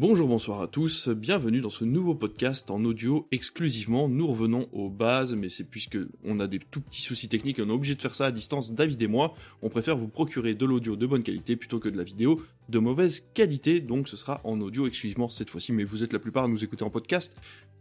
Bonjour, bonsoir à tous, bienvenue dans ce nouveau podcast en audio exclusivement. Nous revenons aux bases, mais c'est puisque on a des tout petits soucis techniques et on est obligé de faire ça à distance, David et moi, on préfère vous procurer de l'audio de bonne qualité plutôt que de la vidéo de mauvaise qualité, donc ce sera en audio exclusivement cette fois-ci, mais vous êtes la plupart à nous écouter en podcast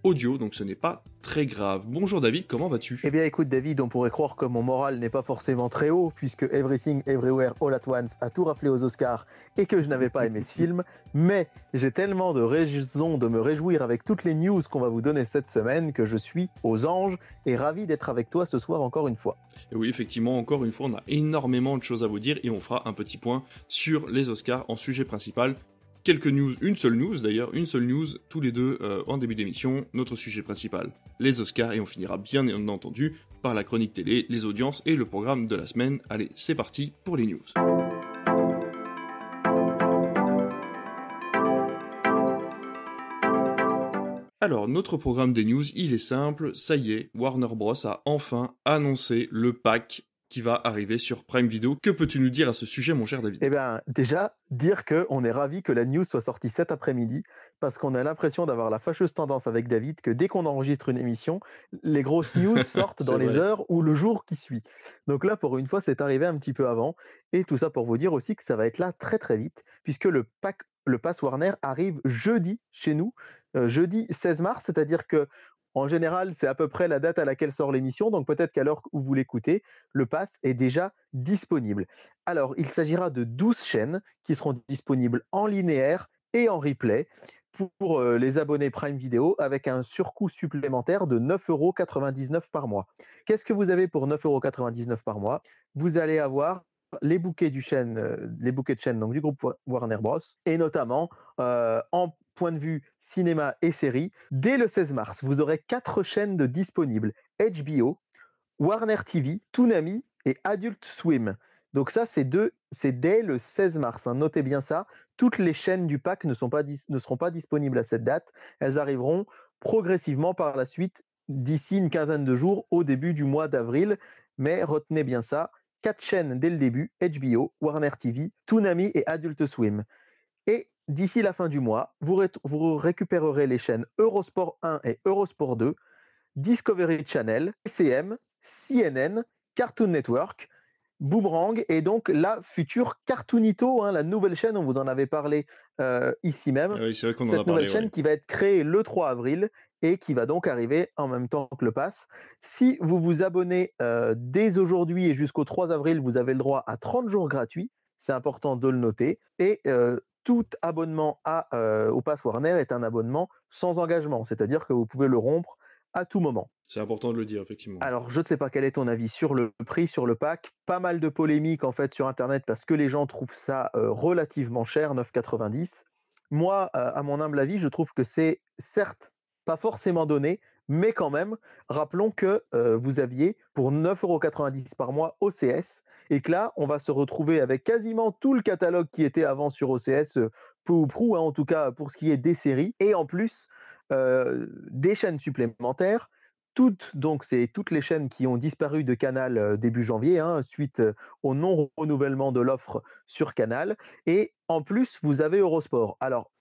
audio, donc ce n'est pas très grave. Bonjour David, comment vas-tu? Eh bien écoute David, on pourrait croire que mon moral n'est pas forcément très haut, puisque Everything Everywhere All at Once a tout rappelé aux Oscars et que je n'avais pas aimé ce film, mais j'ai tellement de raisons de me réjouir avec toutes les news qu'on va vous donner cette semaine que je suis aux anges et ravi d'être avec toi ce soir encore une fois. Et oui, effectivement, encore une fois, on a énormément de choses à vous dire et on fera un petit point sur les Oscars en sujet principal quelques news, une seule news d'ailleurs, une seule news tous les deux euh, en début d'émission, notre sujet principal, les Oscars, et on finira bien entendu par la chronique télé, les audiences et le programme de la semaine. Allez, c'est parti pour les news. Alors, notre programme des news, il est simple, ça y est, Warner Bros. a enfin annoncé le pack qui va arriver sur Prime Video. Que peux-tu nous dire à ce sujet, mon cher David? Eh bien, déjà, dire qu'on est ravi que la news soit sortie cet après-midi, parce qu'on a l'impression d'avoir la fâcheuse tendance avec David que dès qu'on enregistre une émission, les grosses news sortent dans les heures ou le jour qui suit. Donc là, pour une fois, c'est arrivé un petit peu avant. Et tout ça pour vous dire aussi que ça va être là très très vite, puisque le pack, le Pass Warner arrive jeudi chez nous, euh, jeudi 16 mars, c'est-à-dire que en général, c'est à peu près la date à laquelle sort l'émission, donc peut-être qu'à l'heure où vous l'écoutez, le pass est déjà disponible. Alors, il s'agira de 12 chaînes qui seront disponibles en linéaire et en replay pour euh, les abonnés Prime Video avec un surcoût supplémentaire de 9,99€ par mois. Qu'est-ce que vous avez pour 9,99€ par mois? Vous allez avoir les bouquets, du chaîne, euh, les bouquets de chaînes donc, du groupe Warner Bros. et notamment euh, en point de vue cinéma et séries. Dès le 16 mars, vous aurez quatre chaînes de disponibles HBO, Warner TV, Toonami et Adult Swim. Donc ça, c'est dès le 16 mars. Hein. Notez bien ça. Toutes les chaînes du pack ne, sont pas ne seront pas disponibles à cette date. Elles arriveront progressivement par la suite d'ici une quinzaine de jours au début du mois d'avril. Mais retenez bien ça. Quatre chaînes dès le début, HBO, Warner TV, Toonami et Adult Swim. Et D'ici la fin du mois, vous, récupérerez les chaînes Eurosport 1 et Eurosport 2, Discovery Channel, CM, CNN, Cartoon Network, Boomerang et donc la future Cartoonito, hein, la nouvelle chaîne, on vous en avait parlé euh, ici même. Ah oui, c'est vrai qu'on en a parlé. nouvelle chaîne qui va être créée le 3 avril et qui va donc arriver en même temps que le pass. Si vous vous abonnez euh, dès aujourd'hui et jusqu'au 3 avril, vous avez le droit à 30 jours gratuits. C'est important de le noter. Et euh, tout abonnement à, euh, au Pass Warner est un abonnement sans engagement, c'est-à-dire que vous pouvez le rompre à tout moment. C'est important de le dire, effectivement. Alors, je ne sais pas quel est ton avis sur le prix, sur le pack. Pas mal de polémiques en fait sur Internet parce que les gens trouvent ça euh, relativement cher, 9,90. Moi, euh, à mon humble avis, je trouve que c'est certes pas forcément donné, mais quand même, rappelons que vous aviez pour 9,90€ par mois OCS et que là, on va se retrouver avec quasiment tout le catalogue qui était avant sur OCS, euh, peu ou prou, hein, en tout cas pour ce qui est des séries, et en plus euh, des chaînes supplémentaires. Toutes, donc, c'est toutes les chaînes qui ont disparu de Canal euh, début janvier, hein, suite au non-renouvellement de l'offre sur Canal. Et en plus, vous avez Eurosport. Alors,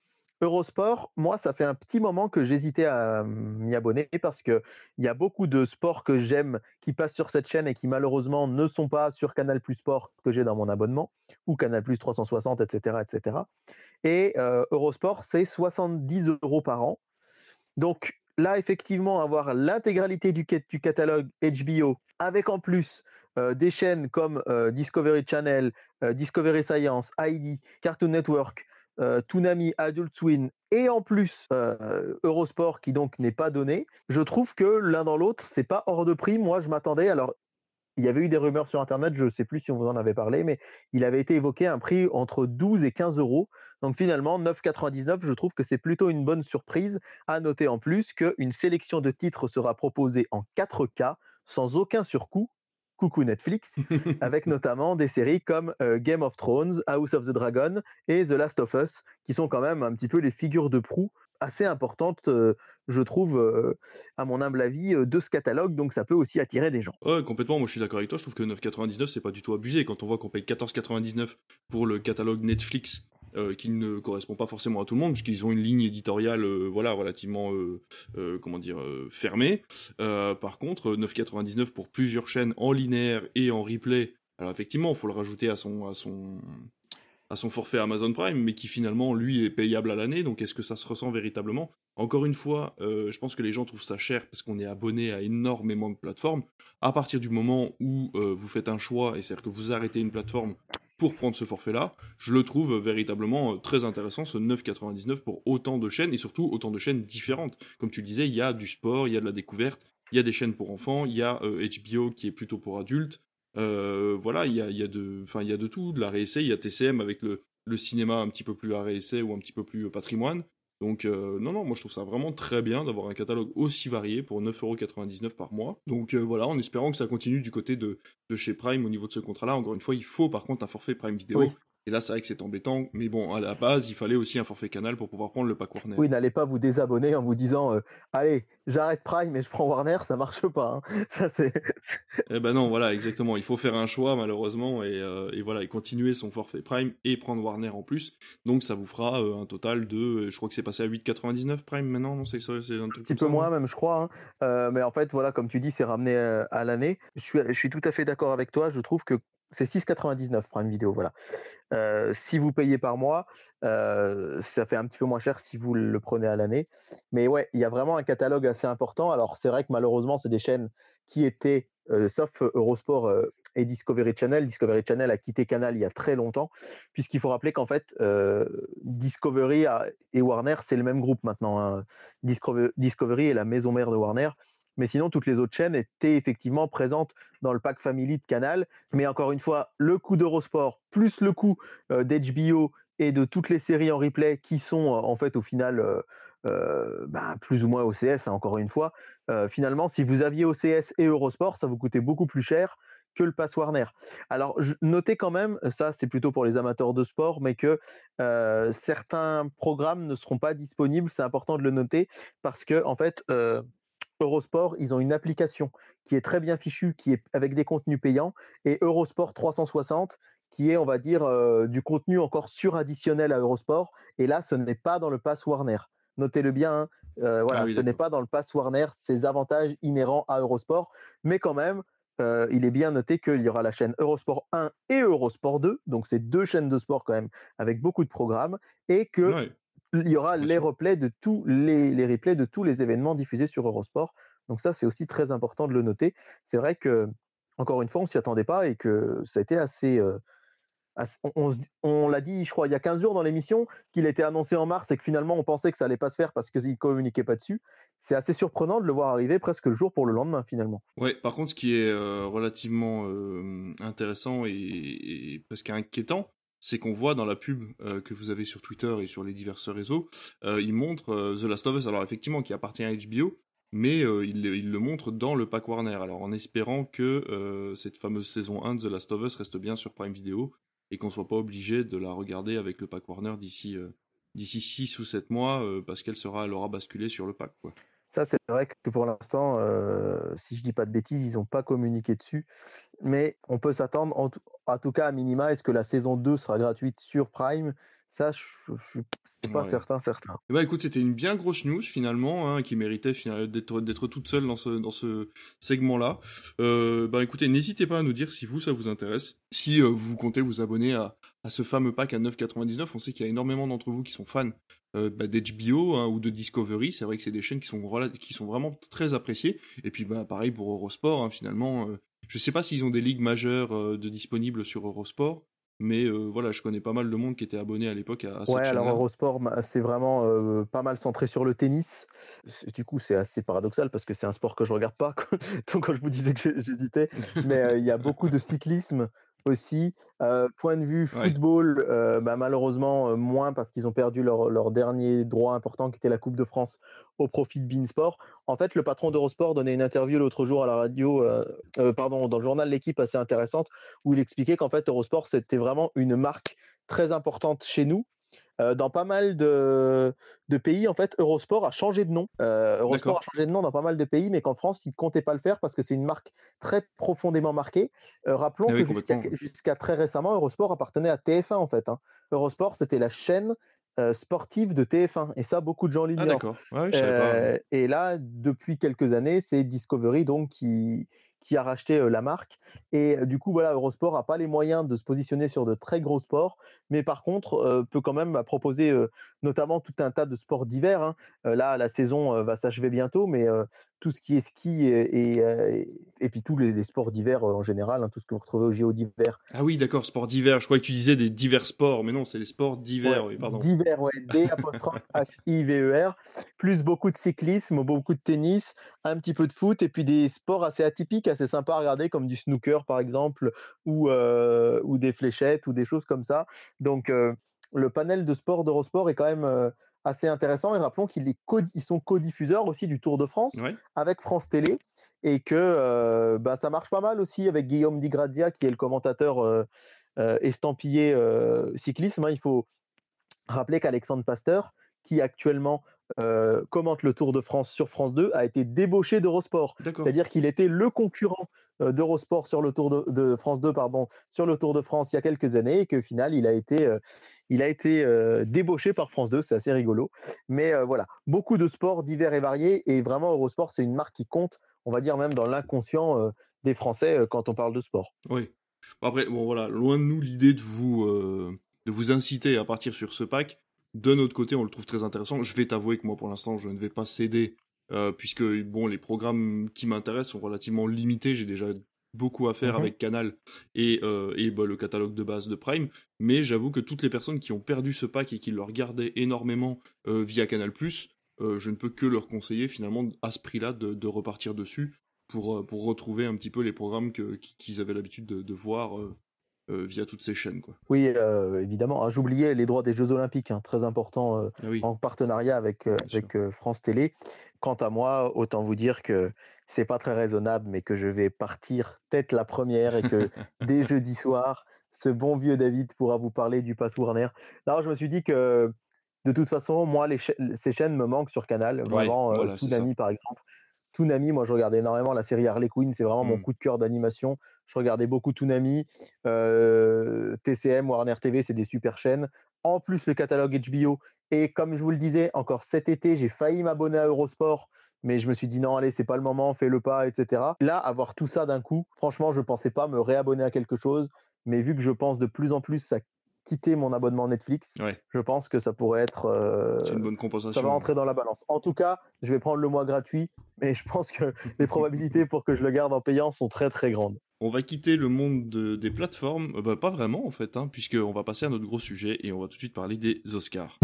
Eurosport, moi, ça fait un petit moment que j'hésitais à m'y abonner parce qu'il y a beaucoup de sports que j'aime qui passent sur cette chaîne et qui malheureusement ne sont pas sur Canal Plus Sport que j'ai dans mon abonnement ou Canal Plus 360, etc., etc. Et euh, Eurosport, c'est 70 euros par an. Donc là, effectivement, avoir l'intégralité du, catalogue HBO avec en plus euh, des chaînes comme euh, Discovery Channel, Discovery Science, ID, Cartoon Network, euh, Toonami, Adult Swim et en plus euh, Eurosport qui donc n'est pas donné, je trouve que l'un dans l'autre, c'est pas hors de prix. Moi, je m'attendais. Alors, il y avait eu des rumeurs sur Internet, je ne sais plus si on vous en avait parlé, mais il avait été évoqué un prix entre 12 et 15 euros. Donc finalement, 9,99, je trouve que c'est plutôt une bonne surprise. À noter en plus qu'une sélection de titres sera proposée en 4K, sans aucun surcoût, coucou Netflix, avec notamment des séries comme euh, Game of Thrones, House of the Dragon et The Last of Us, qui sont quand même un petit peu les figures de proue assez importantes, euh, je trouve, euh, à mon humble avis, de ce catalogue, donc ça peut aussi attirer des gens. Ouais, complètement, moi je suis d'accord avec toi, je trouve que 9,99 c'est pas du tout abusé, quand on voit qu'on paye 14,99 pour le catalogue Netflix qui ne correspond pas forcément à tout le monde, puisqu'ils ont une ligne éditoriale voilà, relativement comment dire, fermée. par contre, 9,99 pour plusieurs chaînes en linéaire et en replay. Alors effectivement, il faut le rajouter à son, à son, à son forfait Amazon Prime, mais qui finalement, lui, est payable à l'année. Donc, est-ce que ça se ressent véritablement? Encore une fois, euh, je pense que les gens trouvent ça cher parce qu'on est abonné à énormément de plateformes. À partir du moment où euh, vous faites un choix, et c'est-à-dire que vous arrêtez une plateforme pour prendre ce forfait-là, je le trouve véritablement euh, très intéressant, ce 9,99 pour autant de chaînes, et surtout autant de chaînes différentes. Comme tu le disais, il y a du sport, il y a de la découverte, il y a des chaînes pour enfants, il y a HBO qui est plutôt pour adultes, euh, voilà, il y a, y, de, y a de tout, de la réessai, il y a TCM avec le, le cinéma un petit peu plus à réessai ou un petit peu plus patrimoine. Donc euh, non, non, moi je trouve ça vraiment très bien d'avoir un catalogue aussi varié pour 9,99€ par mois. Donc euh, voilà, en espérant que ça continue du côté de, de chez Prime au niveau de ce contrat-là. Encore une fois, il faut par contre un forfait Prime vidéo. Et là, c'est vrai que c'est embêtant, mais bon, à la base, il fallait aussi un forfait canal pour pouvoir prendre le pack Warner. Oui, n'allez pas vous désabonner en vous disant euh, Allez, j'arrête Prime et je prends Warner, ça marche pas. Hein. Ça, c'est... eh ben non, voilà, exactement. Il faut faire un choix, malheureusement, et, euh, et, voilà, et continuer son forfait Prime et prendre Warner en plus. Donc, ça vous fera euh, un total de. Je crois que c'est passé à 8,99 Prime maintenant, non c'est, c'est un truc Un petit peu moins, même, je crois. Hein. mais en fait, voilà, comme tu dis, c'est ramené à l'année. Je suis, je suis tout à fait d'accord avec toi. Je trouve que c'est 6,99 Prime Vidéo, voilà. Si vous payez par mois, ça fait un petit peu moins cher si vous le prenez à l'année. Mais ouais, il y a vraiment un catalogue assez important. Alors c'est vrai que malheureusement, c'est des chaînes qui étaient, sauf Eurosport et Discovery Channel. Discovery Channel a quitté Canal il y a très longtemps, puisqu'il faut rappeler qu'en fait, Discovery et Warner, c'est le même groupe maintenant. Hein. Discovery est la maison mère de Warner. Mais sinon, toutes les autres chaînes étaient effectivement présentes dans le pack Family de Canal. Mais encore une fois, le coût d'Eurosport plus le coût euh, d'HBO et de toutes les séries en replay qui sont euh, en fait au final euh, bah, plus ou moins OCS, hein, encore une fois. finalement, si vous aviez OCS et Eurosport, ça vous coûtait beaucoup plus cher que le pass Warner. Alors, notez quand même, ça c'est plutôt pour les amateurs de sport, mais que certains programmes ne seront pas disponibles. C'est important de le noter parce que en fait, Eurosport, ils ont une application qui est très bien fichue, qui est avec des contenus payants, et Eurosport 360, qui est, on va dire, euh, du contenu encore suradditionnel à Eurosport. Et là, ce n'est pas dans le pass Warner. Notez-le bien, hein. euh, voilà, ah ce n'est pas dans le pass Warner, ces avantages inhérents à Eurosport, mais quand même, euh, il est bien noté qu'il y aura la chaîne Eurosport 1 et Eurosport 2, donc c'est deux chaînes de sport quand même avec beaucoup de programmes, et que il y aura les replays de tous les, replays de tous les événements diffusés sur Eurosport. Donc ça, c'est aussi très important de le noter. C'est vrai que, encore une fois, on s'y attendait pas et que ça a été assez. Euh, on, l'a dit, je crois, il y a 15 jours dans l'émission, qu'il était annoncé en mars et que finalement on pensait que ça allait pas se faire parce qu'ils ne communiquaient pas dessus. C'est assez surprenant de le voir arriver presque le jour pour le lendemain finalement. Ouais, par contre, ce qui est euh, relativement euh, intéressant et, presque inquiétant, c'est qu'on voit dans la pub euh, que vous avez sur Twitter et sur les divers réseaux, euh, il montre euh, The Last of Us, alors effectivement qui appartient à HBO, mais il, le montre dans le pack Warner, alors en espérant que cette fameuse saison 1 de The Last of Us reste bien sur Prime Video et qu'on soit pas obligé de la regarder avec le pack Warner d'ici d'ici 6 ou 7 mois parce qu'elle sera aura basculé sur le pack quoi. Ça, c'est vrai que pour l'instant, si je dis pas de bêtises, ils n'ont pas communiqué dessus. Mais on peut s'attendre, en, tout cas à minima, est-ce que la saison 2 sera gratuite sur Prime? Ça, je ne suis pas certain, certain. Bah écoute, c'était une bien grosse news finalement, hein, qui méritait d'être toute seule dans ce, dans ce segment-là. Euh, bah écoutez, n'hésitez pas à nous dire si vous, ça vous intéresse. Si euh, vous comptez vous abonner à, à ce fameux pack à 9,99, on sait qu'il y a énormément d'entre vous qui sont fans euh, bah, d'HBO hein, ou de Discovery. C'est vrai que c'est des chaînes qui sont, qui sont vraiment très appréciées. Et puis bah, pareil pour Eurosport, hein, finalement. je ne sais pas s'ils ont des ligues majeures de disponibles sur Eurosport. Mais voilà, je connais pas mal de monde qui était abonné à l'époque à, à Ouais, alors Eurosport, bah, c'est vraiment pas mal centré sur le tennis. Du coup, c'est assez paradoxal parce que c'est un sport que je regarde pas. Donc, quand je vous disais que j'hésitais, mais il y a beaucoup de cyclisme, aussi. point de vue football, bah, malheureusement moins parce qu'ils ont perdu leur, dernier droit important qui était la Coupe de France au profit de Beansport. En fait, le patron d'Eurosport donnait une interview l'autre jour à la radio, pardon, dans le journal L'équipe assez intéressante, où il expliquait qu'en fait Eurosport c'était vraiment une marque très importante chez nous. Dans pas mal de, de, pays, en fait, Eurosport a changé de nom. Eurosport a changé de nom dans pas mal de pays, mais qu'en France, ils ne comptaient pas le faire parce que c'est une marque très profondément marquée. rappelons ah que jusqu'à très récemment, Eurosport appartenait à TF1, en fait. Hein. Eurosport, c'était la chaîne sportive de TF1. Et ça, beaucoup de gens l'ignorent. Ah, d'accord. Ouais, et là, depuis quelques années, c'est Discovery donc qui, qui a racheté la marque. Et du coup, voilà, Eurosport n'a pas les moyens de se positionner sur de très gros sports, mais par contre, peut quand même bah, proposer notamment tout un tas de sports d'hiver. Hein. là, la saison va s'achever bientôt, mais tout ce qui est ski et, et, puis tous les, sports d'hiver en général, hein, tout ce que vous retrouvez au JO d'hiver. Ah oui, d'accord, sports d'hiver. Je croyais que tu disais des divers sports, mais non, c'est les sports d'hiver, oui, pardon. D'hiver, ouais, D H-I-V-E-R, plus beaucoup de cyclisme, beaucoup de tennis, un petit peu de foot, et puis des sports assez atypiques, assez sympas à regarder, comme du snooker par exemple, ou, ou des fléchettes, ou des choses comme ça. Donc, le panel de sport d'Eurosport est quand même assez intéressant. Et rappelons qu'ils sont co-diffuseurs aussi du Tour de France avec France Télé et que bah, ça marche pas mal aussi avec Guillaume Di Grazia qui est le commentateur estampillé cyclisme. Hein. Il faut rappeler qu'Alexandre Pasteur, qui actuellement commente le Tour de France sur France 2, a été débauché d'Eurosport. C'est-à-dire qu'il était le concurrent d'Eurosport sur le Tour de, France 2, pardon, sur le Tour de France il y a quelques années, et qu'au final, il a été, il a été débauché par France 2, c'est assez rigolo. Mais voilà, beaucoup de sports divers et variés, et vraiment Eurosport, c'est une marque qui compte, on va dire même dans l'inconscient des Français quand on parle de sport. Oui. Après, bon voilà, loin de nous l'idée de vous de vous inciter à partir sur ce pack. De notre côté, on le trouve très intéressant. Je vais t'avouer que moi, pour l'instant, je ne vais pas céder, euh, puisque bon, les programmes qui m'intéressent sont relativement limités. J'ai déjà beaucoup à faire mmh avec Canal et, euh, et bah, le catalogue de base de Prime. Mais j'avoue que toutes les personnes qui ont perdu ce pack et qui le regardaient énormément euh, via Canal+, je ne peux que leur conseiller finalement à ce prix-là de, repartir dessus pour, pour retrouver un petit peu les programmes qu'ils avaient l'habitude de, de, voir via toutes ces chaînes. Quoi. Oui, euh, évidemment. Ah, j'oubliais les droits des Jeux Olympiques, hein, très important euh, ah en partenariat avec, avec France Télé. Quant à moi, autant vous dire que c'est pas très raisonnable, mais que je vais partir tête la première et que dès jeudi soir, ce bon vieux David pourra vous parler du Pass Warner. Alors, je me suis dit que de toute façon, moi, les ces chaînes me manquent sur Canal. Vraiment, ouais, par exemple. Toonami, moi je regardais énormément la série Harley Quinn, c'est vraiment mon mmh. coup de cœur d'animation. Je regardais beaucoup Toonami, euh, TCM, Warner TV, c'est des super chaînes. En plus le catalogue HBO. Et comme je vous le disais, encore cet été, j'ai failli m'abonner à Eurosport, mais je me suis dit non, allez, c'est pas le moment, fais le pas, etc. Là, avoir tout ça d'un coup, franchement, je ne pensais pas me réabonner à quelque chose, mais vu que je pense de plus en plus à quitter mon abonnement Netflix, je pense que ça pourrait être. Euh, une bonne compensation. Ça va entrer dans la balance. En tout cas, je vais prendre le mois gratuit, mais je pense que les probabilités pour que je le garde en payant sont très très grandes. On va quitter le monde des plateformes, euh, bah, pas vraiment en fait, hein, puisqu'on va passer à notre gros sujet et on va tout de suite parler des Oscars.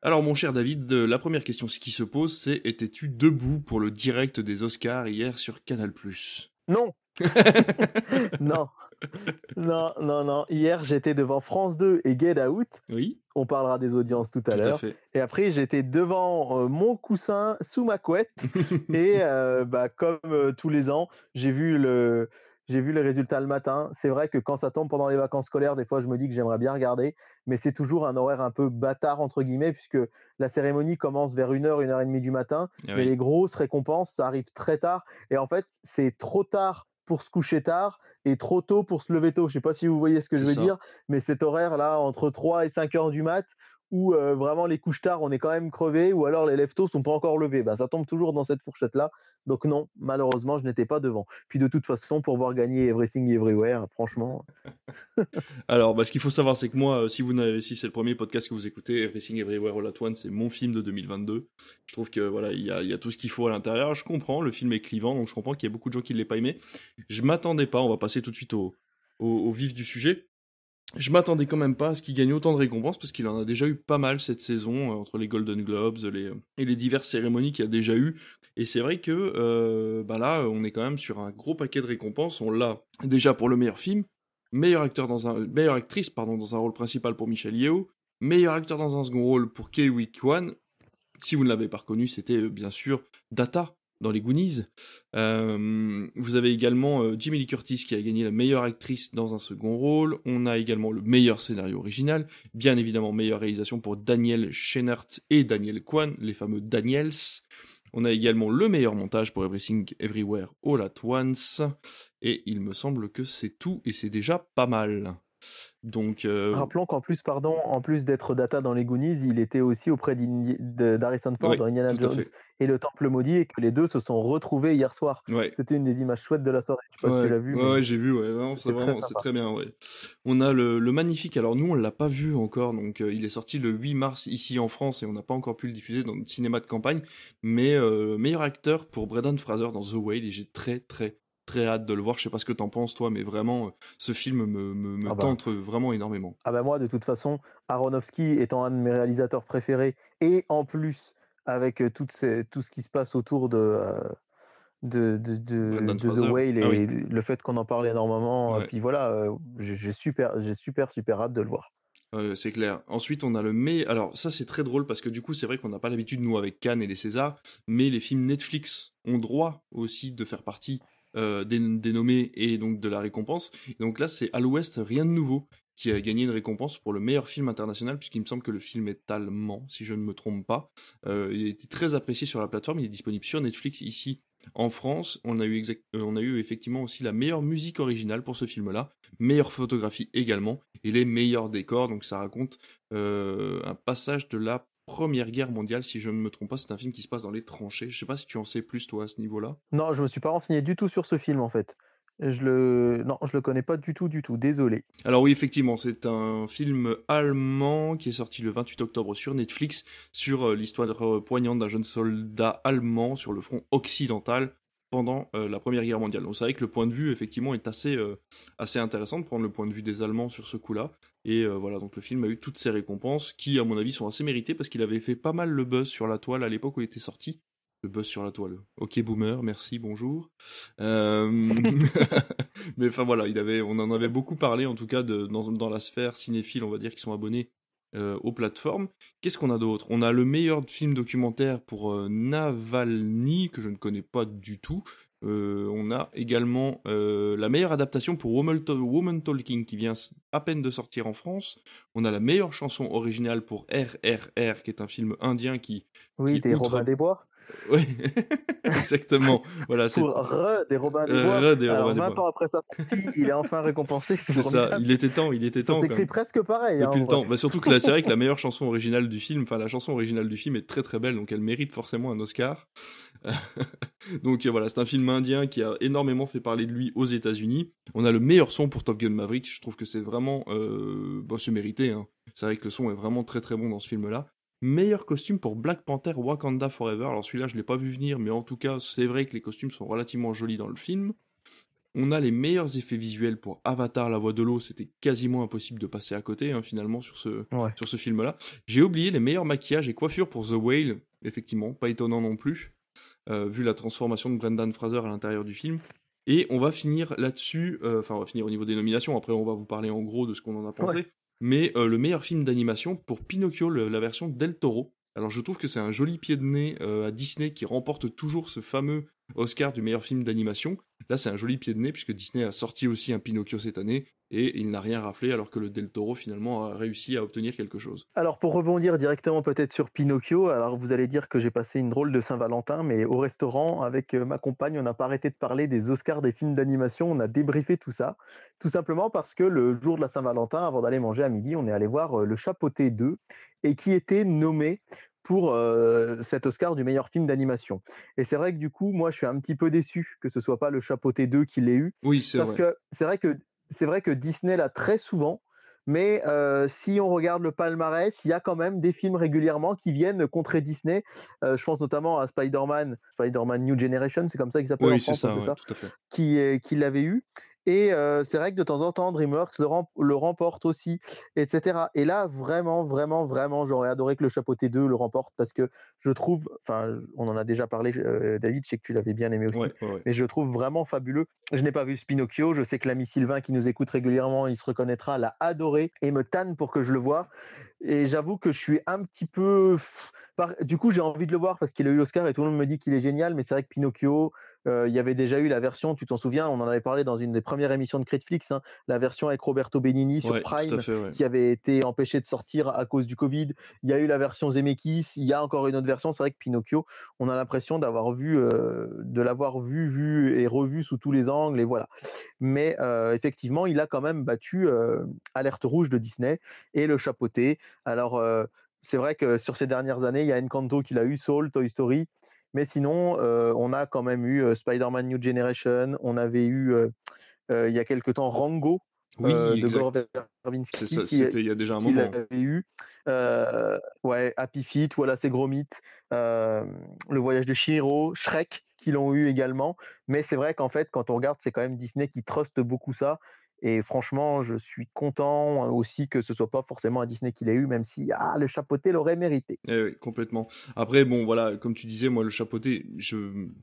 Alors mon cher David, euh, la première question qui se pose, c'est étais-tu debout pour le direct des Oscars hier sur Canal ⁇ Non non. Non, non, non. Hier, j'étais devant France 2 et Get Out. Oui. On parlera des audiences tout à l'heure. Et après, j'étais devant euh, mon coussin sous ma couette. et euh, bah, comme euh, tous les ans, j'ai vu le. J'ai vu les résultats le matin. C'est vrai que quand ça tombe pendant les vacances scolaires, des fois, je me dis que j'aimerais bien regarder, mais c'est toujours un horaire un peu bâtard, entre guillemets, puisque la cérémonie commence vers 1h, 1h30 du matin. Ah mais les grosses récompenses, ça arrive très tard. Et en fait, c'est trop tard pour se coucher tard et trop tôt pour se lever tôt. Je sais pas si vous voyez ce que je veux dire, mais cet horaire là entre 3 et 5 heures du mat où euh, vraiment les couches tard on est quand même crevé ou alors les tôt sont pas encore levés. Ben, ça tombe toujours dans cette fourchette là. Donc non, malheureusement, je n'étais pas devant. Puis de toute façon, pour voir gagner Everything Everywhere, franchement. Alors, bah, ce qu'il faut savoir, c'est que moi, euh, si vous si c'est le premier podcast que vous écoutez, Everything Everywhere All At Once, c'est mon film de 2022. Je trouve que voilà, il y a, y a, tout ce qu'il faut à l'intérieur. Je comprends, le film est clivant, donc je comprends qu'il y a beaucoup de gens qui ne l'aient pas aimé. Je m'attendais pas. On va passer tout de suite au, au vif du sujet je m'attendais quand même pas à ce qu'il gagne autant de récompenses parce qu'il en a déjà eu pas mal cette saison euh, entre les Golden Globes euh, et les diverses cérémonies qu'il a déjà eu. Et c'est vrai que euh, bah là, on est quand même sur un gros paquet de récompenses. On l'a déjà pour le meilleur film, meilleur acteur dans un, meilleure actrice pardon dans un rôle principal pour Michelle Yeoh, meilleur acteur dans un second rôle pour Kei Kwan. Si vous ne l'avez pas reconnu, c'était bien sûr Data dans les Goonies. vous avez également Jimmy Lee Curtis qui a gagné la meilleure actrice dans un second rôle. On a également le meilleur scénario original. Bien évidemment, meilleure réalisation pour Daniel Scheinert et Daniel Kwan, les fameux Daniels. On a également le meilleur montage pour Everything Everywhere All at Once. Et il me semble que c'est tout et c'est déjà pas mal. Donc, euh, Rappelons qu'en plus, pardon, en plus d'être Data dans les Goonies, il était aussi auprès d'Harrison Ford dans Indiana Jones et le Temple maudit et que les deux se sont retrouvés hier soir. C'était une des images chouettes de la soirée. Je sais pas si tu l'as vu. Ouais, j'ai vu. c'est vraiment, c'est très bien. On a le, magnifique. Alors nous, on l'a pas vu encore, donc euh, il est sorti le 8 mars ici en France et on n'a pas encore pu le diffuser dans notre cinéma de campagne. Mais euh, meilleur acteur pour Brendan Fraser dans The Whale et j'ai très très très hâte de le voir. Je sais pas ce que tu en penses, toi, mais vraiment, euh, ce film me, me, ah bah. tente vraiment énormément. Ah bah moi, de toute façon, Aronofsky étant un de mes réalisateurs préférés, et en plus, avec euh, tout ce qui se passe autour de, euh, de, de, de, The Whale ah et le fait qu'on en parle énormément, puis voilà, j'ai super, j'ai super, super hâte de le voir. c'est clair. Ensuite, on a le mais. Alors, ça, c'est très drôle parce que du coup, c'est vrai qu'on n'a pas l'habitude, nous, avec Cannes et les Césars, mais les films Netflix ont droit aussi de faire partie euh, et donc de la récompense. donc là, c'est À l'Ouest, rien de nouveau, qui a gagné une récompense pour le meilleur film international, puisqu'il me semble que le film est allemand, si je ne me trompe pas. Euh, il a été très apprécié sur la plateforme, il est disponible sur Netflix ici en France. On a eu, euh, on a eu effectivement aussi la meilleure musique originale pour ce film-là, meilleure photographie également, et les meilleurs décors. Donc ça raconte un passage de la Première Guerre mondiale, si je ne me trompe pas. C'est un film qui se passe dans les tranchées. Je sais pas si tu en sais plus, toi, à ce niveau-là. Non, je me suis pas renseigné du tout sur ce film, en fait. Je le... Non, je le connais pas du tout, du tout. Désolé. Alors oui, effectivement, c'est un film allemand qui est sorti le 28 octobre sur Netflix sur euh, l'histoire euh, poignante d'un jeune soldat allemand sur le front occidental pendant euh, la Première Guerre mondiale. Donc c'est vrai que le point de vue, effectivement, est assez, assez intéressant de prendre le point de vue des Allemands sur ce coup-là. Et euh, voilà, donc le film a eu toutes ses récompenses, qui à mon avis sont assez méritées parce qu'il avait fait pas mal le buzz sur la toile à l'époque où il était sorti. Le buzz sur la toile. Ok boomer, merci, bonjour. Euh, mais enfin voilà, il avait, on en avait beaucoup parlé en tout cas de, dans, la sphère cinéphile, on va dire, qui sont abonnés euh, aux plateformes. Qu'est-ce qu'on a d'autre? On a le meilleur film documentaire pour Navalny, que je ne connais pas du tout, euh, on a également euh, la meilleure adaptation pour Woman, Talking qui vient à peine de sortir en France. On a la meilleure chanson originale pour RRR qui est un film indien qui. Oui, des Robin des Bois. Oui, exactement. Voilà, c'est pour re des Robins des Bois. Re des Alors, 20 ans après sa sortie, il est enfin récompensé. C'est ça. Il était temps. Il était temps. C'est écrit presque pareil. Hein, Depuis le temps. Bah, surtout que c'est vrai que la meilleure chanson originale du film, enfin la chanson originale du film est très très belle, donc elle mérite forcément un Oscar. donc voilà, c'est un film indien qui a énormément fait parler de lui aux États-Unis. On a le meilleur son pour Top Gun Maverick. Je trouve que c'est vraiment, euh, bah, c'est mérité. Hein. C'est vrai que le son est vraiment très très bon dans ce film-là. Meilleur costume pour Black Panther Wakanda Forever. Alors celui-là, je l'ai pas vu venir, mais en tout cas, c'est vrai que les costumes sont relativement jolis dans le film. On a les meilleurs effets visuels pour Avatar, la voix de l'eau. C'était quasiment impossible de passer à côté, hein, finalement, sur ce, sur ce film-là. J'ai oublié les meilleurs maquillages et coiffures pour The Whale. Effectivement, pas étonnant non plus, euh, vu la transformation de Brendan Fraser à l'intérieur du film. Et on va finir là-dessus, euh, enfin, on va finir au niveau des nominations. Après, on va vous parler en gros de ce qu'on en a pensé mais euh, le meilleur film d'animation pour Pinocchio, la version Del Toro. Alors je trouve que c'est un joli pied de nez euh, à Disney qui remporte toujours ce fameux Oscar du meilleur film d'animation. Là c'est un joli pied de nez puisque Disney a sorti aussi un Pinocchio cette année et il n'a rien raflé alors que le Del Toro finalement a réussi à obtenir quelque chose. Alors pour rebondir directement peut-être sur Pinocchio, alors vous allez dire que j'ai passé une drôle de Saint-Valentin, mais au restaurant avec euh, ma compagne, on n'a pas arrêté de parler des Oscars des films d'animation, on a débriefé tout ça, tout simplement parce que le jour de la Saint-Valentin, avant d'aller manger à midi, on est allé voir euh, Le Chapeauté 2 et qui était nommé pour euh, cet Oscar du meilleur film d'animation. Et c'est vrai que du coup, moi, je suis un petit peu déçu que ce soit pas le Chapeauté 2 qui l'ait eu. Oui, c'est vrai. Parce que c'est vrai que c'est vrai que Disney l'a très souvent, mais euh, si on regarde le palmarès, il y a quand même des films régulièrement qui viennent contrer Disney. Euh, je pense notamment à Spider-Man, Spider-Man New Generation, c'est comme ça qu'il s'appelle en France, ça, ça tout à fait. Qui, qui l'avait eu. Et c'est vrai que de temps en temps, DreamWorks le, remporte aussi, etc. Et là, vraiment, vraiment, vraiment, j'aurais adoré que le Chapeauté 2 le remporte parce que je trouve, enfin, on en a déjà parlé, David, je sais que tu l'avais bien aimé aussi, mais je trouve vraiment fabuleux. Je n'ai pas vu Spinocchio, je sais que l'ami Sylvain qui nous écoute régulièrement, il se reconnaîtra, l'a adoré et me tanne pour que je le voie. Et j'avoue que je suis un petit peu du coup, j'ai envie de le voir parce qu'il a eu l'Oscar et tout le monde me dit qu'il est génial, mais c'est vrai que Pinocchio, euh, il y avait déjà eu la version, tu t'en souviens, on en avait parlé dans une des premières émissions de Critflix, hein, la version avec Roberto Benigni sur Prime, qui avait été empêché de sortir à cause du Covid. Il y a eu la version Zemeckis, il y a encore une autre version. C'est vrai que Pinocchio, on a l'impression d'avoir vu, euh, de l'avoir vu, vu et revu sous tous les angles, et voilà. Mais euh, effectivement, il a quand même battu Alerte Rouge de Disney et le chapeauté. Alors, c'est vrai que sur ces dernières années, il y a Encanto qu'il a eu, Soul, Toy Story, mais sinon, euh, on a quand même eu euh, Spider-Man New Generation, on avait eu euh, il y a quelque temps Rango de Gore Verbinski. C'était il y a déjà un moment. avait eu. ouais, Happy Feet, voilà, c'est Gros le voyage de Shiro, Shrek, qui l'ont eu également. Mais c'est vrai qu'en fait, quand on regarde, c'est quand même Disney qui truste beaucoup ça. Et franchement, je suis content aussi que ce soit pas forcément un Disney qui l'ait eu, même si ah, le chapeauté l'aurait mérité. Eh oui, complètement. Après, bon, voilà, comme tu disais, moi, le chapeauté, je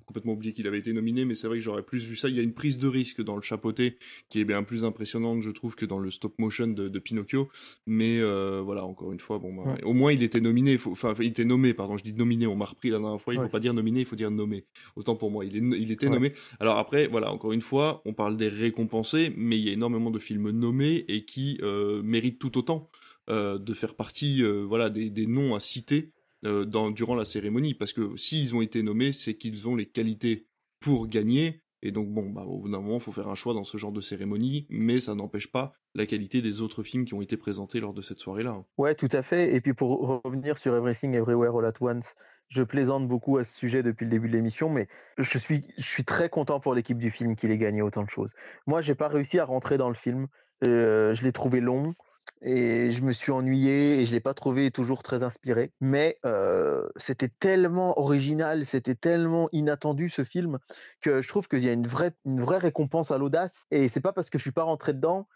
complètement oublié qu'il avait été nominé, mais c'est vrai que j'aurais plus vu ça. Il y a une prise de risque dans le chapeauté qui est bien plus impressionnante, je trouve, que dans le stop motion de, Pinocchio. Mais euh, voilà, encore une fois, bon, bah, au moins il était nominé, enfin, il était nommé, pardon, je dis nominé, on m'a repris la dernière fois, il ne faut pas dire nominé, il faut dire nommé. Autant pour moi, il, est, il était nommé. Alors après, voilà, encore une fois, on parle des récompensés, mais il y a énormément de films nommés et qui euh, méritent tout autant euh, de faire partie euh, voilà, des, noms à citer dans, durant la cérémonie. Parce que s'ils ont été nommés, c'est qu'ils ont les qualités pour gagner. Et donc, bon, bah, au bout d'un moment, il faut faire un choix dans ce genre de cérémonie, mais ça n'empêche pas la qualité des autres films qui ont été présentés lors de cette soirée-là. Ouais, tout à fait. Et puis pour revenir sur Everything Everywhere All At Once, je plaisante beaucoup à ce sujet depuis le début de l'émission, mais je suis, très content pour l'équipe du film qu'il ait gagné autant de choses. Moi, j'ai pas réussi à rentrer dans le film. Euh, je l'ai trouvé long et je me suis ennuyé et je l'ai pas trouvé toujours très inspiré. Mais euh, c'était tellement original, c'était tellement inattendu ce film que je trouve qu'il y a une vraie, une vraie récompense à l'audace. Et c'est pas parce que je suis pas rentré dedans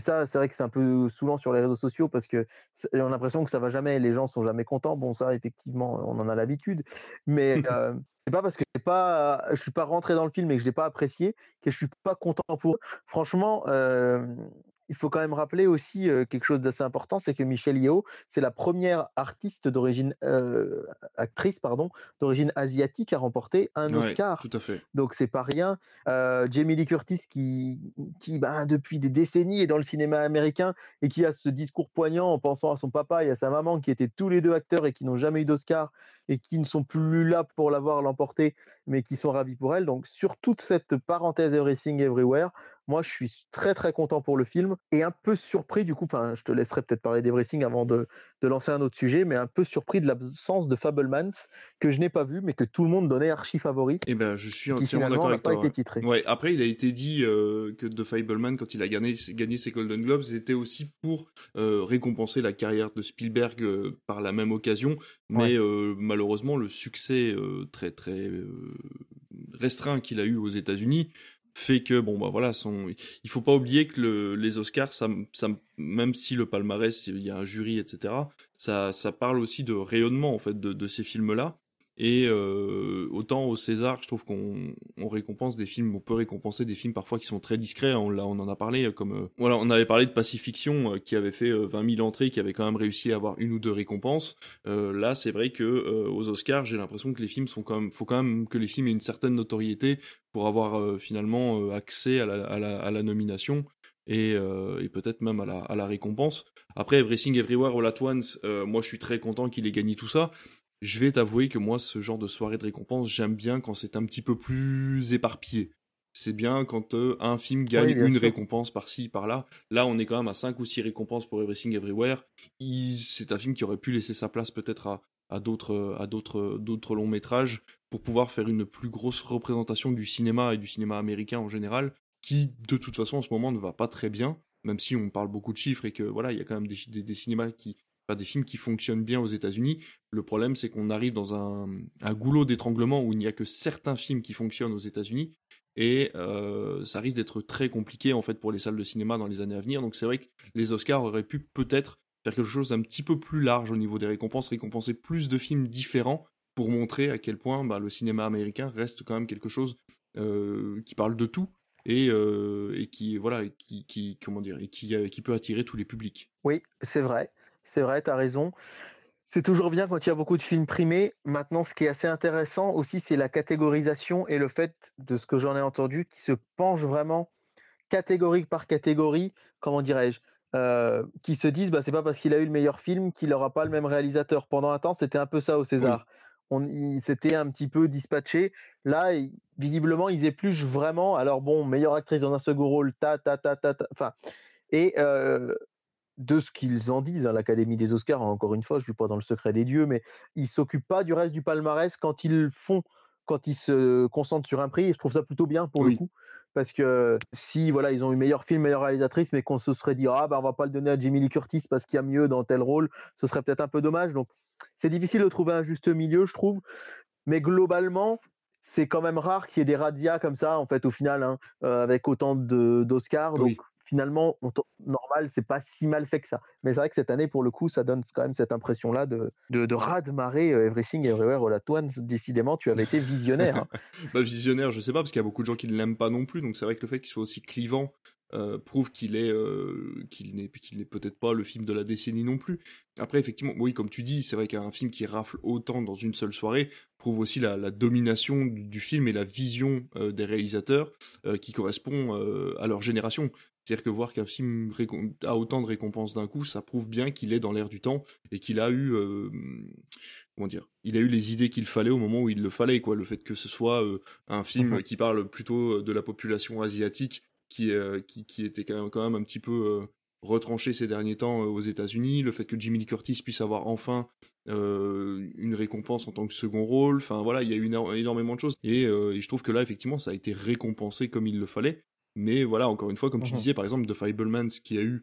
ça, c'est vrai que c'est un peu souvent sur les réseaux sociaux parce que on a l'impression que ça va jamais, les gens sont jamais contents. Bon, ça, effectivement, on en a l'habitude, mais euh, c'est pas parce que je pas, je suis pas rentré dans le film et que je l'ai pas apprécié que je suis pas content pour. Franchement, euh, il faut quand même rappeler aussi quelque chose d'assez important, c'est que Michelle Yeoh, c'est la première artiste d'origine actrice pardon d'origine asiatique à remporter un Oscar. Tout à fait. Donc c'est pas rien. Jamie Lee Curtis qui qui bah, depuis des décennies est dans le cinéma américain et qui a ce discours poignant en pensant à son papa et à sa maman qui étaient tous les deux acteurs et qui n'ont jamais eu d'Oscar et qui ne sont plus là pour l'avoir l'emporté, mais qui sont ravis pour elle. Donc sur toute cette parenthèse Everything Everywhere, moi, je suis très très content pour le film et un peu surpris du coup. Enfin, je te laisserai peut-être parler d'Everything avant de, de, lancer un autre sujet, mais un peu surpris de l'absence de Fablemans que je n'ai pas vu, mais que tout le monde donnait archi favori. Et eh ben, je suis entièrement d'accord avec toi. Titré. Ouais. Après, il a été dit euh, que The Fableman, quand il a gagné, gagné ses Golden Globes, c'était aussi pour euh, récompenser la carrière de Spielberg euh, par la même occasion, mais malheureusement, le succès très très restreint qu'il a eu aux États-Unis fait que bon bah voilà son il faut pas oublier que les Oscars ça, ça même si le palmarès il y a un jury etc ça ça parle aussi de rayonnement en fait de, de ces films là et euh, autant au César, je trouve qu'on récompense des films, on peut récompenser des films parfois qui sont très discrets. On, là, on en a parlé, euh, comme euh, voilà, on avait parlé de Pacifiction qui avait fait 20 000 entrées, qui avait quand même réussi à avoir une ou deux récompenses. là, c'est vrai que aux Oscars, j'ai l'impression que les films sont quand même, faut quand même que les films aient une certaine notoriété pour avoir finalement accès à la, à la, nomination. Et, et peut-être même à la, à la, récompense. Après, Everything Everywhere All At Once, moi je suis très content qu'il ait gagné tout ça je vais t'avouer que moi, ce genre de soirée de récompense, j'aime bien quand c'est un petit peu plus éparpillé. C'est bien quand euh, un film gagne une récompense par-ci, par-là. Là, on est quand même à 5 ou 6 récompenses pour Everything Everywhere. C'est un film qui aurait pu laisser sa place peut-être à, à d'autres à d'autres d'autres longs métrages pour pouvoir faire une plus grosse représentation du cinéma et du cinéma américain en général qui de toute façon en ce moment ne va pas très bien même si on parle beaucoup de chiffres et que voilà il y a quand même des, des cinémas qui des films qui fonctionnent bien aux États-Unis. Le problème, c'est qu'on arrive dans un, goulot d'étranglement où il n'y a que certains films qui fonctionnent aux États-Unis. Et euh, ça risque d'être très compliqué en fait pour les salles de cinéma dans les années à venir. Donc c'est vrai que les Oscars auraient pu peut-être faire quelque chose d'un petit peu plus large au niveau des récompenses, récompenser plus de films différents pour montrer à quel point bah, le cinéma américain reste quand même quelque chose euh, qui parle de tout et, euh, qui voilà qui, comment dire qui peut attirer tous les publics. Oui, c'est vrai c'est vrai, tu as raison. C'est toujours bien quand il y a beaucoup de films primés. Maintenant, ce qui est assez intéressant aussi, c'est la catégorisation et le fait de ce que j'en ai entendu, qui se penche vraiment catégorie par catégorie, comment dirais-je, euh, qui se disent bah c'est pas parce qu'il a eu le meilleur film qu'il n'aura pas le même réalisateur. Pendant un temps, c'était un peu ça au César. On, s'était un petit peu dispatché. Là, visiblement, ils épluchent vraiment. Alors bon, meilleure actrice dans un second rôle, ta ta ta ta, ta enfin. Et euh, de ce qu'ils en disent, à hein, l'Académie des Oscars, encore une fois, je ne suis pas dans le secret des dieux, mais ils s'occupent pas du reste du palmarès quand ils font, quand ils se concentrent sur un prix. Et je trouve ça plutôt bien pour le coup, parce que si voilà, ils ont eu meilleur film, meilleure réalisatrice, mais qu'on se serait dit ah ben on va pas le donner à Jamie Lee Curtis parce qu'il y a mieux dans tel rôle, ce serait peut-être un peu dommage. Donc c'est difficile de trouver un juste milieu, je trouve. Mais globalement, c'est quand même rare qu'il y ait des radias comme ça, en fait, au final, hein, euh, avec autant d'Oscars. Donc, finalement, normal, c'est pas si mal fait que ça. Mais c'est vrai que cette année, pour le coup, ça donne quand même cette impression-là de, de, de de marée euh, Everything Everywhere All At Once. Décidément, tu avais été visionnaire. Hein. bah, visionnaire, je sais pas, parce qu'il y a beaucoup de gens qui ne l'aiment pas non plus. Donc c'est vrai que le fait qu'il soit aussi clivant euh, prouve qu'il est euh, qu'il n'est qu'il n'est peut-être pas le film de la décennie non plus. Après effectivement, oui comme tu dis, c'est vrai qu'un film qui rafle autant dans une seule soirée prouve aussi la, la domination du, film et la vision des réalisateurs qui correspond à leur génération. C'est-à-dire que voir qu'un film a autant de récompenses d'un coup, ça prouve bien qu'il est dans l'air du temps et qu'il a eu, euh, comment dire, il a eu les idées qu'il fallait au moment où il le fallait, quoi. Le fait que ce soit euh, un film mmh qui parle plutôt euh, de la population asiatique qui, qui, qui, était quand même, quand même un petit peu retranché ces derniers temps aux États-Unis, le fait que Jimmy Lee Curtis puisse avoir enfin une récompense en tant que second rôle, enfin voilà, il y a eu énormément de choses. Et, et, je trouve que là effectivement ça a été récompensé comme il le fallait mais voilà, encore une fois, comme tu mmh disais, par exemple, The Fablemans, qui a eu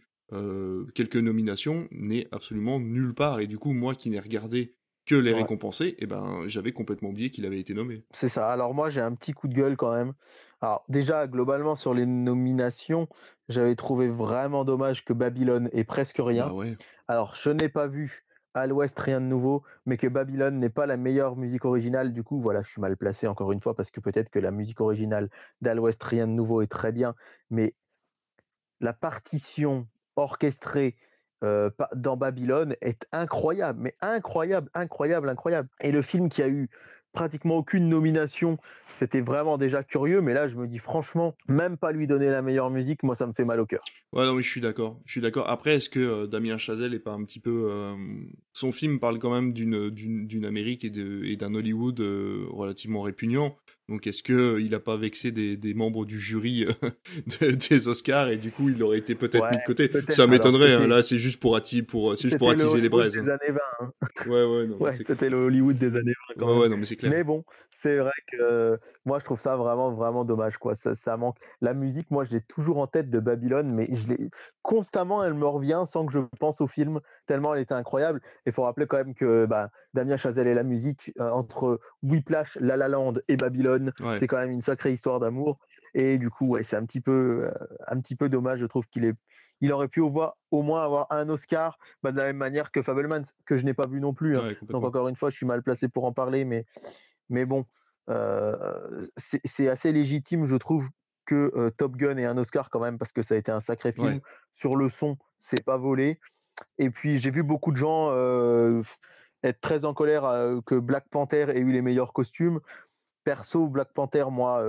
quelques nominations, n'est absolument nulle part. Et du coup, moi qui n'ai regardé que les récompensés, eh ben, j'avais complètement oublié qu'il avait été nommé. C'est ça. Alors moi, j'ai un petit coup de gueule quand même. Alors déjà, globalement, sur les nominations, j'avais trouvé vraiment dommage que Babylone ait presque rien. Bah Alors, je n'ai pas vu à l'ouest, rien de nouveau, mais que Babylone n'est pas la meilleure musique originale. Du coup, voilà, je suis mal placé encore une fois parce que peut-être que la musique originale d'Al West, rien de nouveau est très bien, mais la partition orchestrée euh, dans Babylone est incroyable, mais incroyable, incroyable, incroyable. Et le film qui a eu pratiquement aucune nomination. C'était vraiment déjà curieux, mais là, je me dis franchement, même pas lui donner la meilleure musique, moi, ça me fait mal au cœur. Ouais, non, mais je suis d'accord. Je suis d'accord. Après, est-ce que euh, Damien Chazelle est pas un petit peu. Euh, son film parle quand même d'une, Amérique et d'un Hollywood euh, relativement répugnant? Donc est-ce que euh, il a pas vexé des, des membres du jury euh, des Oscars et du coup il aurait été peut-être mis de côté? Ça m'étonnerait. Hein. là c'est juste pour attiser pour c'est juste pour attiser les braises. Des hein. années 20. Hein. Ouais ouais non. Ouais, c'était le Hollywood des années 20 quand ouais, Ouais non mais c'est clair. Mais bon c'est vrai que moi je trouve ça vraiment vraiment dommage quoi. Ça, ça manque. La musique moi je l'ai toujours en tête de Babylone mais je l'ai constamment elle me revient sans que je pense au film tellement elle était incroyable. Il faut rappeler quand même que bah, Damien Chazelle et la musique euh, entre Whiplash, La La Land et Babylone, c'est quand même une sacrée histoire d'amour. Et du coup, ouais, c'est un petit peu, euh, un petit peu dommage. Je trouve qu'il est, il aurait pu au, au moins avoir un Oscar, bah, de la même manière que Fableman, que je n'ai pas vu non plus. Hein. Donc encore une fois, je suis mal placé pour en parler, mais, mais bon, euh, c'est assez légitime, je trouve, que Top Gun ait un Oscar quand même, parce que ça a été un sacré film. Sur le son, c'est pas volé. Et puis j'ai vu beaucoup de gens être très en colère que Black Panther ait eu les meilleurs costumes. Perso, Black Panther, moi,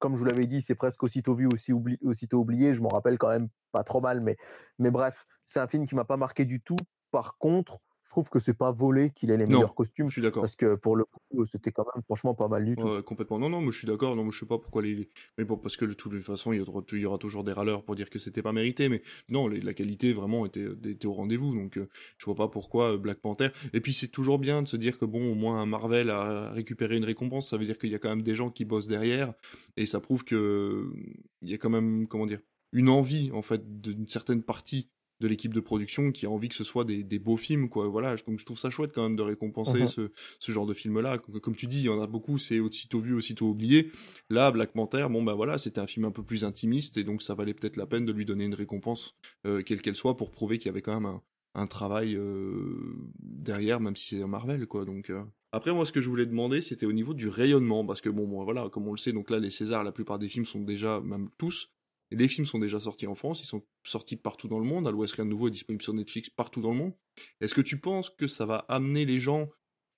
comme je vous l'avais dit, c'est presque aussitôt vu, aussi aussitôt oublié. Je m'en rappelle quand même pas trop mal, mais, mais bref, c'est un film qui m'a pas marqué du tout. Par contre, trouve que c'est pas volé qu'il ait les meilleurs costumes. Je suis d'accord. Parce que pour le coup, c'était quand même franchement pas mal du tout. complètement. Non, non, moi je suis d'accord. Non, je sais pas pourquoi les. Mais bon, parce que de toute façon, il y, aura, toujours des râleurs pour dire que c'était pas mérité. Mais non, la qualité vraiment était, était au rendez-vous. Donc euh, je vois pas pourquoi euh, Black Panther. Et puis c'est toujours bien de se dire que bon, au moins un Marvel a récupéré une récompense. Ça veut dire qu'il y a quand même des gens qui bossent derrière. Et ça prouve que il y a quand même, comment dire, une envie en fait d'une certaine partie de l'équipe de production qui a envie que ce soit des, beaux films quoi voilà donc je trouve ça chouette quand même de récompenser mhm. ce, ce, genre de film là comme, tu dis il y en a beaucoup c'est aussitôt vu aussitôt oublié là Black Panther bon ben voilà c'était un film un peu plus intimiste et donc ça valait peut-être la peine de lui donner une récompense euh, quelle qu'elle soit pour prouver qu'il y avait quand même un, travail euh, derrière même si c'est un Marvel quoi donc euh. Après, moi, ce que je voulais demander, c'était au niveau du rayonnement, parce que bon, bon, voilà, comme on le sait, donc là, les Césars, la plupart des films sont déjà, même tous, les films sont déjà sortis en France, ils sont sortis partout dans le monde. À l'Ouest, rien de nouveau est disponible sur Netflix partout dans le monde. Est-ce que tu penses que ça va amener les gens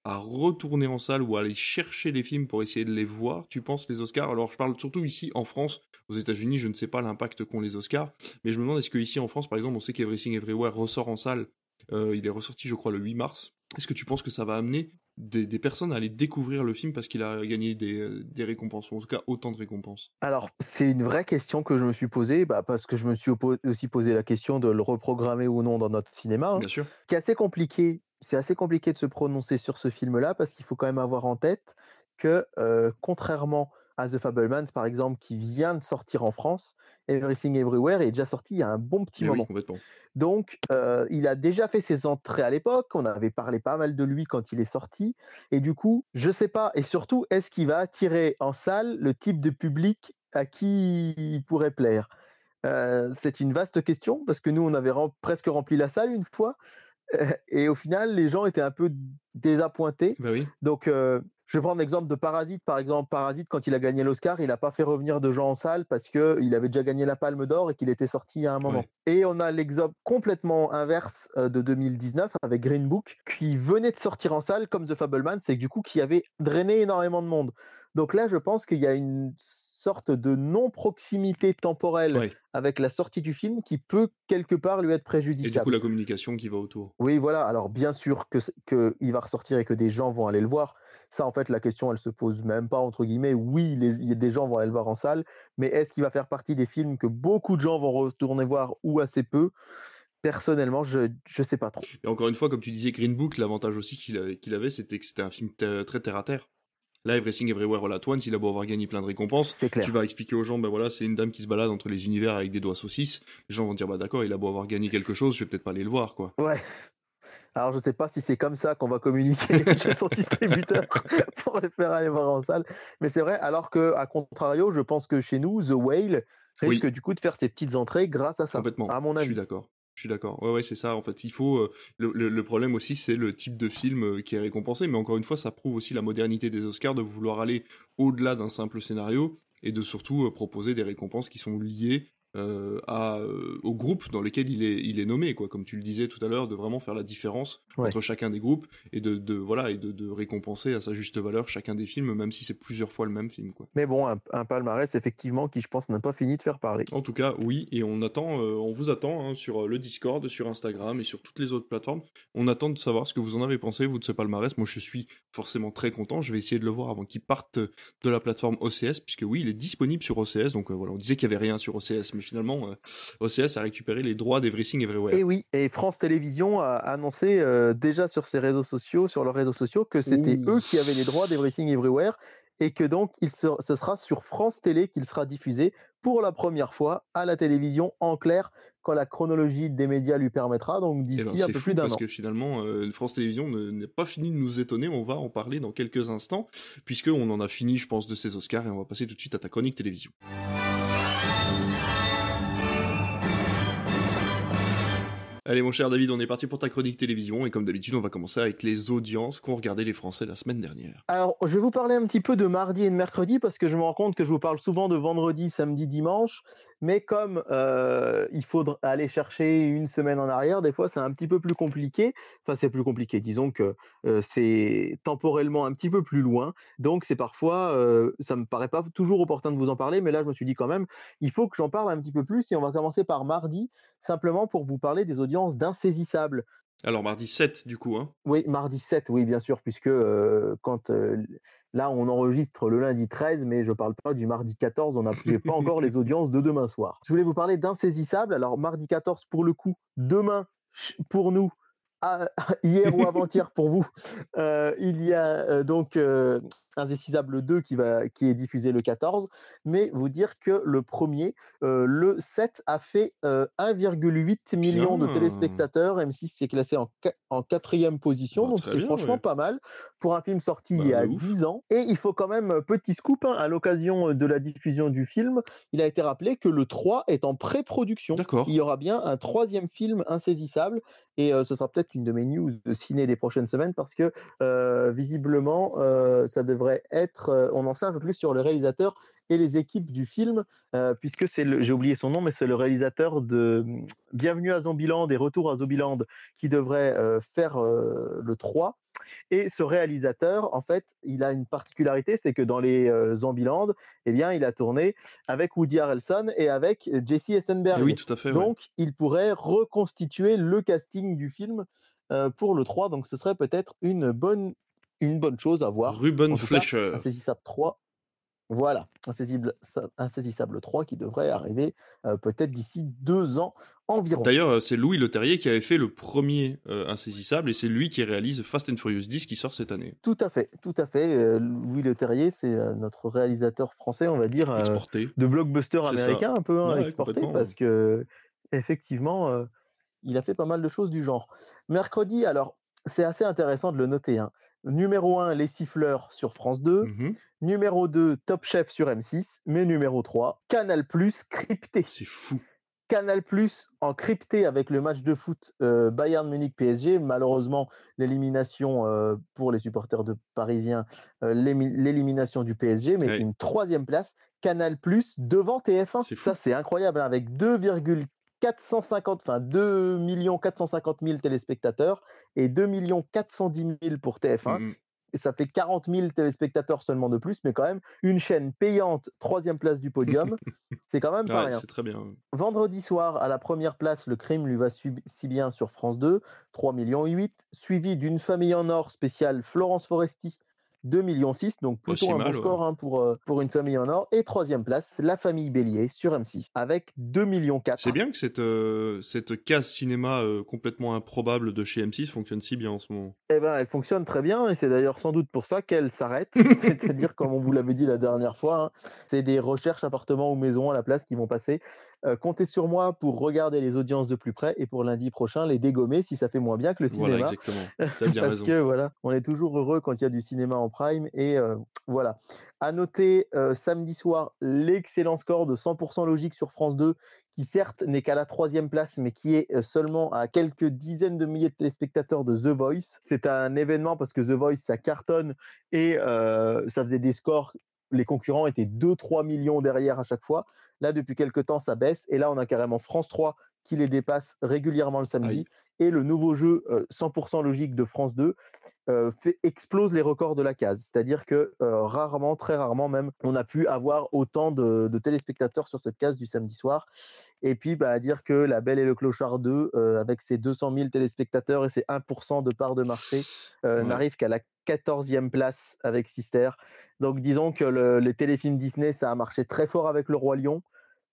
à retourner en salle ou à aller chercher les films pour essayer de les voir? Tu penses les Oscars? Alors je parle surtout ici en France, aux États-Unis, je ne sais pas l'impact qu'ont les Oscars, mais je me demande est-ce que ici en France, par exemple, on sait qu'Everything Everywhere ressort en salle. Euh, il est ressorti, je crois, le 8 mars. Est-ce que tu penses que ça va amener des, personnes à aller découvrir le film parce qu'il a gagné des, récompenses, ou en tout cas autant de récompenses Alors, c'est une vraie question que je me suis posée, bah, parce que je me suis aussi posé la question de le reprogrammer ou non dans notre cinéma. Hein, Bien sûr. Qui est assez compliqué. C'est assez compliqué de se prononcer sur ce film-là, parce qu'il faut quand même avoir en tête que, euh, contrairement à The Fablemans, par exemple, qui vient de sortir en France, Everything Everywhere est déjà sorti il y a un bon petit eh moment. Donc, euh, il a déjà fait ses entrées à l'époque. On avait parlé pas mal de lui quand il est sorti. Et du coup, je sais pas. Et surtout, est-ce qu'il va attirer en salle le type de public à qui il pourrait plaire? Euh, C'est une vaste question parce que nous, on avait presque rempli la salle une fois. Et au final, les gens étaient un peu désappointés. Bah oui. Donc, euh, je vais prendre l'exemple de Parasite. Par exemple, Parasite, quand il a gagné l'Oscar, il n'a pas fait revenir de gens en salle parce qu'il avait déjà gagné la Palme d'Or et qu'il était sorti à un moment. Et on a l'exemple complètement inverse euh, de 2019 avec Green Book, qui venait de sortir en salle comme The Fableman, c'est du coup qui avait drainé énormément de monde. Donc là, je pense qu'il y a une sorte de non-proximité temporelle avec la sortie du film qui peut quelque part lui être préjudiciable. Et du coup, la communication qui va autour. Oui, voilà. Alors, bien sûr qu'il que va ressortir et que des gens vont aller le voir. Ça, en fait, la question, elle se pose même pas, entre guillemets. Oui, les, des gens vont aller le voir en salle, mais est-ce qu'il va faire partie des films que beaucoup de gens vont retourner voir ou assez peu? Personnellement, je ne sais pas trop. Et encore une fois, comme tu disais, Green Book, l'avantage aussi qu'il avait, c'était que c'était un film très terre à terre. Là, Everything Everywhere All At Once, il a beau avoir gagné plein de récompenses, tu vas expliquer aux gens, ben voilà, c'est une dame qui se balade entre les univers avec des doigts saucisses. Les gens vont dire, bah d'accord, il a beau avoir gagné quelque chose, je vais peut-être pas aller le voir, quoi. Ouais. Alors, je sais pas si c'est comme ça qu'on va communiquer chez son distributeur pour les faire aller voir en salle. Mais c'est vrai, alors que, à contrario, je pense que chez nous, The Whale risque du coup de faire ses petites entrées grâce à ça. Complètement. À mon avis. Je suis d'accord. Je suis d'accord. Ouais, ouais, c'est ça. En fait, il faut. Euh, le, problème aussi, c'est le type de film euh, qui est récompensé. Mais encore une fois, ça prouve aussi la modernité des Oscars de vouloir aller au-delà d'un simple scénario et de surtout euh, proposer des récompenses qui sont liées euh, à, euh, au groupe dans lequel il est, il est nommé, quoi. Comme tu le disais tout à l'heure, de vraiment faire la différence entre chacun des groupes et de, de voilà et de, de, récompenser à sa juste valeur chacun des films, même si c'est plusieurs fois le même film, quoi. Mais bon, un, palmarès effectivement qui, je pense, n'a pas fini de faire parler. En tout cas, oui, et on attend, euh, on vous attend hein, sur le Discord, sur Instagram et sur toutes les autres plateformes. On attend de savoir ce que vous en avez pensé, vous de ce palmarès. Moi, je suis forcément très content. Je vais essayer de le voir avant qu'il parte de la plateforme OCS, puisque oui, il est disponible sur OCS. Donc voilà, on disait qu'il y avait rien sur OCS, mais finalement, euh, OCS a récupéré les droits d'Everything Everywhere. Et oui, et France Télévisions a annoncé euh, déjà sur ses réseaux sociaux, sur leurs réseaux sociaux, que c'était eux qui avaient les droits d'Everything Everywhere et que donc il ce sera sur France Télé qu'il sera diffusé pour la première fois à la télévision en clair quand la chronologie des médias lui permettra, donc eh ben, d'ici un peu plus d'un an. Parce que finalement, euh, France Télévisions n'est pas fini de nous étonner, on va en parler dans quelques instants, puisqu'on en a fini, je pense, de ces Oscars, et on va passer tout de suite à ta chronique télévision. Allez mon cher David, on est parti pour ta chronique télévision et comme d'habitude on va commencer avec les audiences qu'ont regardé les Français la semaine dernière. Alors je vais vous parler un petit peu de mardi et de mercredi parce que je me rends compte que je vous parle souvent de vendredi, samedi, dimanche, mais comme euh, il faut aller chercher une semaine en arrière, des fois c'est un petit peu plus compliqué. Enfin c'est plus compliqué, disons que euh, c'est temporellement un petit peu plus loin, donc c'est parfois, euh, ça me paraît pas toujours opportun de vous en parler, mais là je me suis dit quand même, il faut que j'en parle un petit peu plus et on va commencer par mardi, simplement pour vous parler des audiences d'insaisissable. Alors mardi 7 du coup. Hein? Oui, mardi 7, oui bien sûr, puisque euh, quand euh, là on enregistre le lundi 13, mais je ne parle pas du mardi 14, on n'a pas encore les audiences de demain soir. Je voulais vous parler d'insaisissable. Alors mardi 14 pour le coup, demain pour nous, hier ou avant-hier pour vous, euh, il y a donc Indécisable 2 qui, va, qui est diffusé le 14, mais vous dire que le premier, euh, le 7, a fait 1,8 euh, million de téléspectateurs. M6 s'est classé en, en quatrième position, bah, donc c'est franchement pas mal pour un film sorti bah, il y a 10 ans. Et il faut quand même, petit scoop, hein, à l'occasion de la diffusion du film, il a été rappelé que le 3 est en pré-production. Il y aura bien un troisième film insaisissable Et ce sera peut-être une de mes news de ciné des prochaines semaines parce que visiblement, ça devrait être. on en sait un peu plus sur le réalisateur et les équipes du film, puisque c'est j'ai oublié son nom, mais c'est le réalisateur de Bienvenue à Zombieland et Retour à Zombieland qui devrait faire le 3. Et ce réalisateur, en fait, il a une particularité, c'est que dans les Zombieland, eh bien, il a tourné avec Woody Harrelson et avec Jesse Eisenberg. oui, tout à fait. Donc, il pourrait reconstituer le casting du film pour le 3. Donc, ce serait peut-être une bonne, une bonne chose à voir. Ruben Fleischer. Insaisissable 3. Voilà, Insaisissable, Insaisissable 3 qui devrait arriver peut-être d'ici deux ans environ. D'ailleurs, c'est Louis Leterrier qui avait fait le premier Insaisissable et c'est lui qui réalise Fast and Furious 10 qui sort cette année. Tout à fait, tout à fait. Louis Leterrier, c'est notre réalisateur français, on va dire, exporté. de blockbuster américain un peu hein, exporté parce que effectivement, il a fait pas mal de choses du genre. Mercredi, alors c'est assez intéressant de le noter. Hein. Numéro 1, Les Siffleurs sur France 2. Mmh numéro 2, Top Chef sur M6. Mais numéro 3, Canal Plus crypté. C'est fou. Canal Plus en crypté avec le match de foot euh, Bayern Munich PSG. Malheureusement, l'élimination euh, pour les supporters de Parisiens, euh, l'élimination du PSG, mais une troisième place. Canal Plus devant TF1. Ça, c'est incroyable, hein, avec 2,4 450, enfin 2 450 000 téléspectateurs et 2 410 000 pour TF1. Mmh et ça fait 40 000 téléspectateurs seulement de plus, mais quand même une chaîne payante, troisième place du podium, c'est quand même pas rien. C'est très bien. Vendredi soir, à la première place, le crime lui va si bien sur France 2, 3 millions 8, suivi d'une famille en or spéciale Florence Foresti 2 millions 6, donc plutôt un bon score hein, pour, euh, pour une famille en or. Et troisième place, la famille Bélier sur M6 avec 2 millions 4. C'est bien que cette, euh, cette case cinéma euh, complètement improbable de chez M6 fonctionne si bien en ce moment. Eh ben, elle fonctionne très bien et c'est d'ailleurs sans doute pour ça qu'elle s'arrête. C'est-à-dire, comme on vous l'avait dit la dernière fois, hein, c'est des recherches appartements ou maisons à la place qui vont passer. Comptez sur moi pour regarder les audiences de plus près et pour lundi prochain les dégommer si ça fait moins bien que le cinéma. Voilà, exactement. As bien Parce que voilà, on est toujours heureux quand il y a du cinéma en Prime. Et voilà. À noter samedi soir l'excellent score de 100% logique sur France 2, qui certes n'est qu'à la troisième place, mais qui est seulement à quelques dizaines de milliers de téléspectateurs de The Voice. C'est un événement parce que The Voice, ça cartonne et ça faisait des scores. Les concurrents étaient 2-3 millions derrière à chaque fois. Là, depuis quelques temps, ça baisse. Et là, on a carrément France 3 qui les dépasse régulièrement le samedi. Et le nouveau jeu 100% logique de France 2 fait, explose les records de la case. C'est-à-dire que rarement, très rarement même, on a pu avoir autant de, téléspectateurs sur cette case du samedi soir. Et puis, bah, à dire que La Belle et le Clochard 2, avec ses 200 000 téléspectateurs et ses 1% de part de marché, n'arrive qu'à la 14e place avec Sister. Donc, disons que les téléfilms Disney, ça a marché très fort avec Le Roi Lion,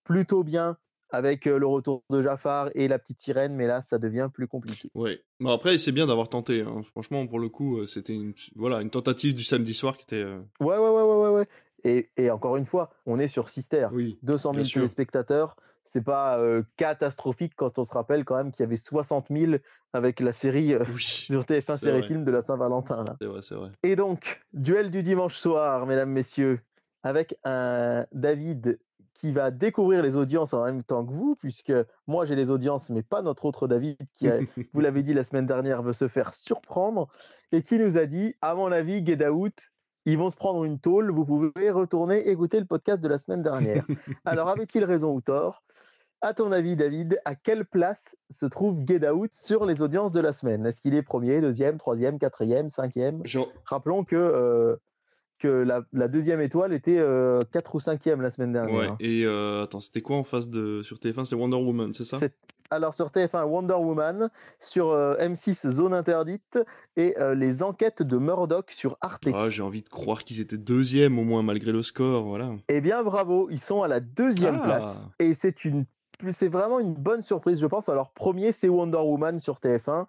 plutôt bien avec le retour de Jafar et la petite sirène, mais là, ça devient plus compliqué. Oui, mais après, c'est bien d'avoir tenté. Hein. Franchement, pour le coup, c'était une, voilà, une tentative du samedi soir qui était. Ouais, ouais, ouais, ouais, ouais. Et, et, encore une fois, on est sur Sister. Oui, 200 000 téléspectateurs. C'est pas catastrophique quand on se rappelle quand même qu'il y avait 60 000 avec la série sur TF1 série film de la Saint-Valentin. C'est vrai, c'est vrai. Et donc, duel du dimanche soir, mesdames, messieurs, avec un David qui va découvrir les audiences en même temps que vous, puisque moi j'ai les audiences, mais pas notre autre David qui, vous l'avez dit la semaine dernière, veut se faire surprendre et qui nous a dit, à mon avis, Get Out, ils vont se prendre une tôle, vous pouvez retourner écouter le podcast de la semaine dernière. Alors avait-il raison ou tort à ton avis, David, à quelle place se trouve Get Out sur les audiences de la semaine? Est-ce qu'il est premier, deuxième, troisième, quatrième, cinquième? Rappelons que euh, que la, deuxième étoile était 4 euh, ou 5e la semaine dernière. Ouais, et euh, attends, c'était quoi en face de sur TF1 C'était Wonder Woman, c'est ça? Alors sur TF1, Wonder Woman, sur euh, M6, Zone Interdite, et les enquêtes de Murdoch sur Arte. Ah, j'ai envie de croire qu'ils étaient deuxième au moins malgré le score, voilà. Eh bien, bravo, ils sont à la deuxième ah. place, et c'est une, c'est vraiment une bonne surprise, je pense. Alors premier, c'est Wonder Woman sur TF1,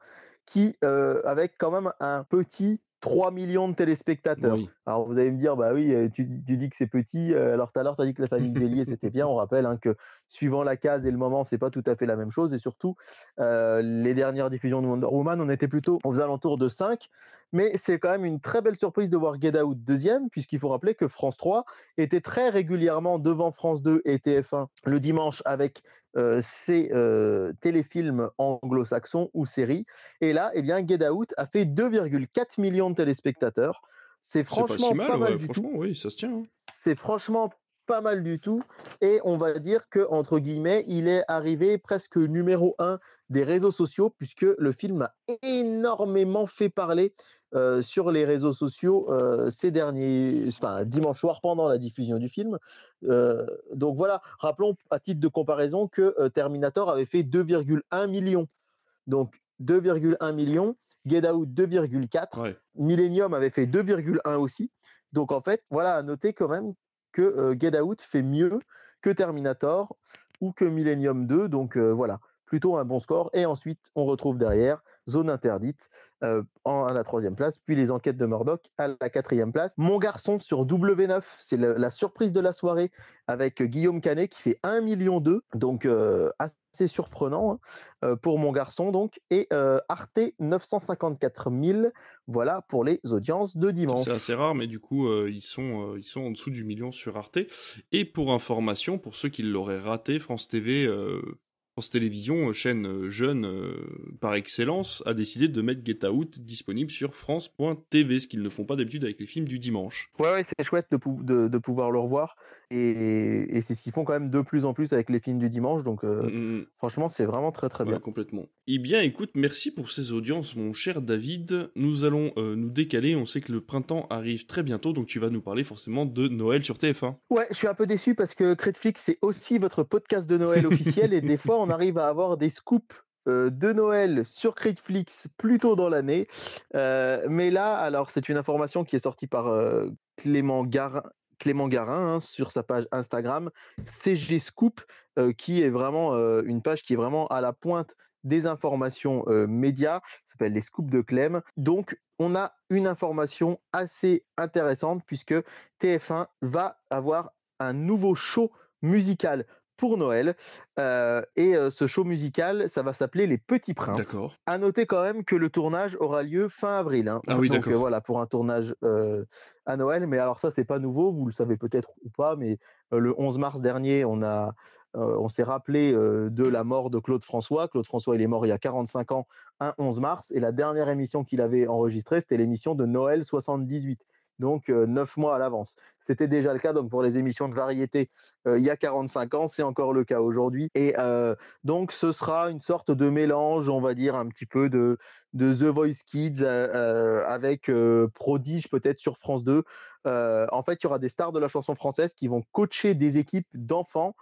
qui avec quand même un petit 3 millions de téléspectateurs. Alors vous allez me dire, bah oui, euh, tu, dis que c'est petit. Euh, alors tout à l'heure, tu as dit que la famille Bélier, c'était bien. On rappelle hein, que suivant la case et le moment, c'est pas tout à fait la même chose. Et surtout, euh, les dernières diffusions de Wonder Woman, on était plutôt aux alentours de 5. Mais c'est quand même une très belle surprise de voir Get Out deuxième, puisqu'il faut rappeler que France 3 était très régulièrement devant France 2 et TF1 le dimanche avec ces téléfilms anglo-saxons ou séries. Et là, eh bien, Get Out a fait 2,4 millions de téléspectateurs. C'est franchement pas, mal, du franchement, tout. Oui, ça se tient. Hein. C'est franchement pas mal du tout. Et on va dire que entre guillemets, il est arrivé presque numéro un des réseaux sociaux puisque le film a énormément fait parler euh, sur les réseaux sociaux euh, ces derniers, enfin dimanche soir pendant la diffusion du film. Euh, donc voilà, rappelons à titre de comparaison que Terminator avait fait 2,1 millions. Donc 2,1 millions, Get Out 2,4, Millennium avait fait 2,1 aussi. Donc en fait, voilà à noter quand même que Get Out fait mieux que Terminator ou que Millennium 2. Donc voilà, plutôt un bon score. Et ensuite, on retrouve derrière Zone Interdite en, à la troisième place, puis les enquêtes de Murdoch à la quatrième place. Mon garçon sur W9, c'est la, surprise de la soirée avec Guillaume Canet qui fait 1 million 2, donc assez surprenant hein, pour mon garçon donc, et Arte 954 000, voilà pour les audiences de dimanche. C'est assez rare, mais du coup ils sont ils sont en dessous du million sur Arte. Et pour information, pour ceux qui l'auraient raté, France TV France Télévisions, euh, chaîne euh, jeune euh, par excellence, a décidé de mettre Get Out disponible sur France.tv, ce qu'ils ne font pas d'habitude avec les films du dimanche. Ouais, ouais c'est chouette de, de, pouvoir le revoir. Et, c'est ce qu'ils font quand même de plus en plus avec les films du dimanche. Donc, euh, mm, mm. franchement, c'est vraiment très très bien. complètement. Eh bien, écoute, merci pour ces audiences, mon cher David. Nous allons euh, nous décaler. On sait que le printemps arrive très bientôt, donc tu vas nous parler forcément de Noël sur TF1. Ouais, je suis un peu déçu parce que Critflix, c'est aussi votre podcast de Noël officiel. et des fois, on arrive à avoir des scoops euh, de Noël sur Critflix plus tôt dans l'année. mais là, alors c'est une information qui est sortie par Clément Garin, Clément Garin hein, sur sa page Instagram, CG Scoop, euh, qui est vraiment euh, une page qui est vraiment à la pointe des informations euh, médias, s'appelle les scoops de Clem. Donc, on a une information assez intéressante puisque TF1 va avoir un nouveau show musical pour Noël. Euh, et euh, ce show musical, ça va s'appeler Les Petits Princes. D'accord. À noter quand même que le tournage aura lieu fin avril. Hein. Ah oui, Donc euh, voilà, pour un tournage à Noël. Mais alors ça, c'est pas nouveau, vous le savez peut-être ou pas, mais le 11 mars dernier, on a... on s'est rappelé de la mort de Claude François. Claude François, il est mort il y a 45 ans, un 11 mars, et la dernière émission qu'il avait enregistrée, c'était l'émission de Noël 78 donc neuf mois à l'avance. C'était déjà le cas donc pour les émissions de variété il y a 45 ans, c'est encore le cas aujourd'hui. Et donc ce sera une sorte de mélange, on va dire un petit peu de, de The Voice Kids avec Prodige peut-être sur France 2. en fait, il y aura des stars de la chanson française qui vont coacher des équipes d'enfants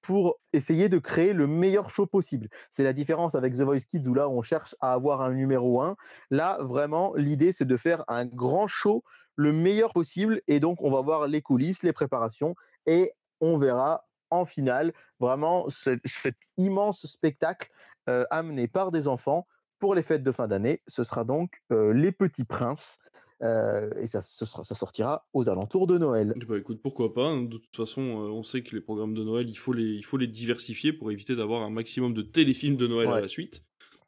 pour essayer de créer le meilleur show possible. C'est la différence avec The Voice Kids où là on cherche à avoir un numéro 1. Là, vraiment, l'idée c'est de faire un grand show le meilleur possible. Et donc, on va voir les coulisses, les préparations, et on verra en finale vraiment cet immense spectacle euh, amené par des enfants pour les fêtes de fin d'année. Ce sera donc euh, Les Petits Princes. Euh, et ça, sera, ça sortira aux alentours de Noël. Bah écoute, pourquoi pas. Hein. De toute façon, on sait que les programmes de Noël, il faut les, il faut les diversifier pour éviter d'avoir un maximum de téléfilms de Noël à la suite.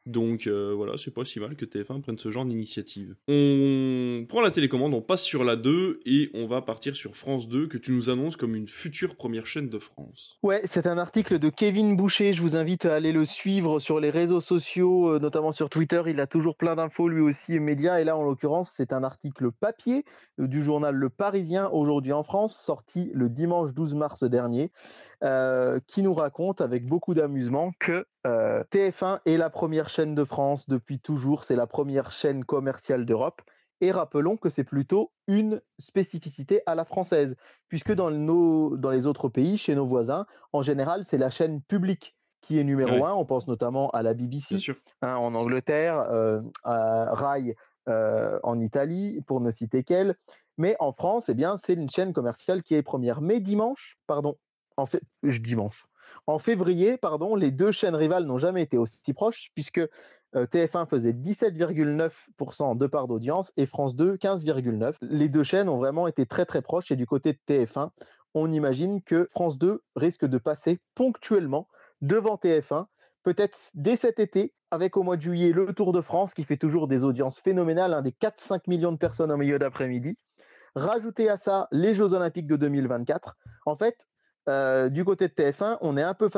Donc euh, voilà, c'est pas si mal que TF1 prenne ce genre d'initiative. On prend la télécommande, on passe sur la 2 et on va partir sur France 2 que tu nous annonces comme une future première chaîne de France. Ouais, c'est un article de Kevin Boucher, je vous invite à aller le suivre sur les réseaux sociaux, euh, notamment sur Twitter, il a toujours plein d'infos lui aussi, médias, et là en l'occurrence c'est un article papier euh, du journal Le Parisien aujourd'hui en France, sorti le dimanche 12 mars dernier. Euh, qui nous raconte avec beaucoup d'amusement que euh, TF1 est la première chaîne de France depuis toujours, c'est la première chaîne commerciale d'Europe. Et rappelons que c'est plutôt une spécificité à la française, puisque dans, nos, dans les autres pays, chez nos voisins, en général, c'est la chaîne publique qui est numéro un. On pense notamment à la BBC hein, en Angleterre, euh, à Rai en Italie, pour ne citer qu'elle. Mais en France, eh bien, c'est une chaîne commerciale qui est première. Mais dimanche, pardon, en dimanche. En février, pardon, les deux chaînes rivales n'ont jamais été aussi proches puisque euh, TF1 faisait 17,9% de part d'audience et France 2 15,9%. Les deux chaînes ont vraiment été très très proches et du côté de TF1, on imagine que France 2 risque de passer ponctuellement devant TF1, peut-être dès cet été, avec au mois de juillet le Tour de France qui fait toujours des audiences phénoménales, des 4-5 millions de personnes au milieu d'après-midi. Rajoutez à ça les Jeux Olympiques de 2024. En fait, du côté de TF1, on est un peu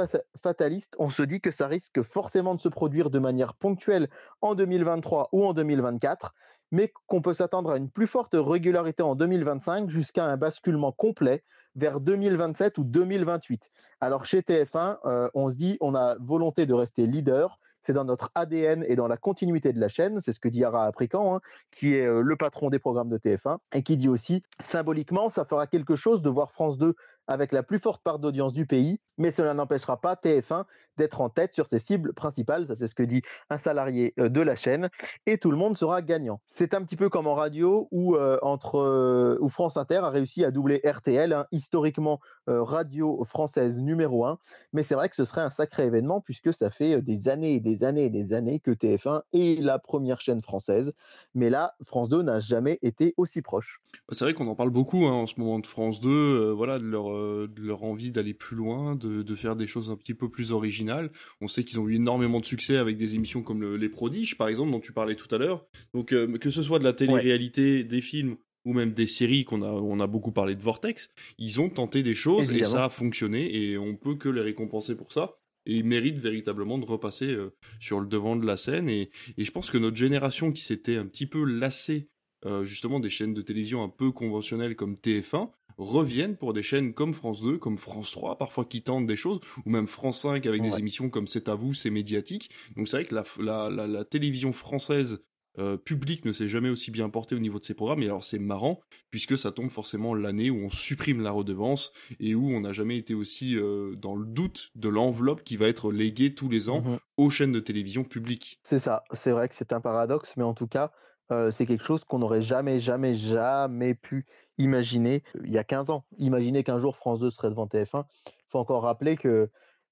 fataliste. On se dit que ça risque forcément de se produire de manière ponctuelle en 2023 ou en 2024, mais qu'on peut s'attendre à une plus forte régularité en 2025 jusqu'à un basculement complet vers 2027 ou 2028. Alors chez TF1, euh, on se dit on a volonté de rester leader. C'est dans notre ADN et dans la continuité de la chaîne. C'est ce que dit Yara Aprican, hein, qui est euh, le patron des programmes de TF1, et qui dit aussi, symboliquement, ça fera quelque chose de voir France 2 avec la plus forte part d'audience du pays, mais cela n'empêchera pas TF1 d'être en tête sur ses cibles principales. Ça, c'est ce que dit un salarié euh, de la chaîne. Et tout le monde sera gagnant. C'est un petit peu comme en radio où, euh, euh, France Inter a réussi à doubler RTL, hein, historiquement radio française numéro 1. Mais c'est vrai que ce serait un sacré événement puisque ça fait des années et des années et des années que TF1 est la première chaîne française. Mais là, France 2 n'a jamais été aussi proche. C'est vrai qu'on en parle beaucoup hein, en ce moment de France 2, voilà, de leur, de leur envie d'aller plus loin, de, de faire des choses un petit peu plus originales on sait qu'ils ont eu énormément de succès avec des émissions comme Les Prodiges, par exemple, dont tu parlais tout à l'heure. Donc, euh, que ce soit de la télé-réalité, des films ou même des séries qu'on a, on a beaucoup parlé de Vortex, ils ont tenté des choses et ça a fonctionné et on peut que les récompenser pour ça. Et ils méritent véritablement de repasser euh, sur le devant de la scène. Et, je pense que notre génération qui s'était un petit peu lassée euh, justement des chaînes de télévision un peu conventionnelles comme TF1, reviennent pour des chaînes comme France 2, comme France 3, parfois qui tentent des choses, ou même France 5 avec des émissions comme C'est à vous, c'est médiatique. Donc c'est vrai que la, la, la, télévision française euh, publique ne s'est jamais aussi bien portée au niveau de ses programmes. Et alors c'est marrant, puisque ça tombe forcément l'année où on supprime la redevance et où on n'a jamais été aussi euh, dans le doute de l'enveloppe qui va être léguée tous les ans mmh aux chaînes de télévision publiques. C'est ça, c'est vrai que c'est un paradoxe, mais en tout cas, euh, c'est quelque chose qu'on n'aurait jamais, jamais, jamais pu imaginer il y a 15 ans. Imaginez qu'un jour France 2 serait devant TF1. Il faut encore rappeler que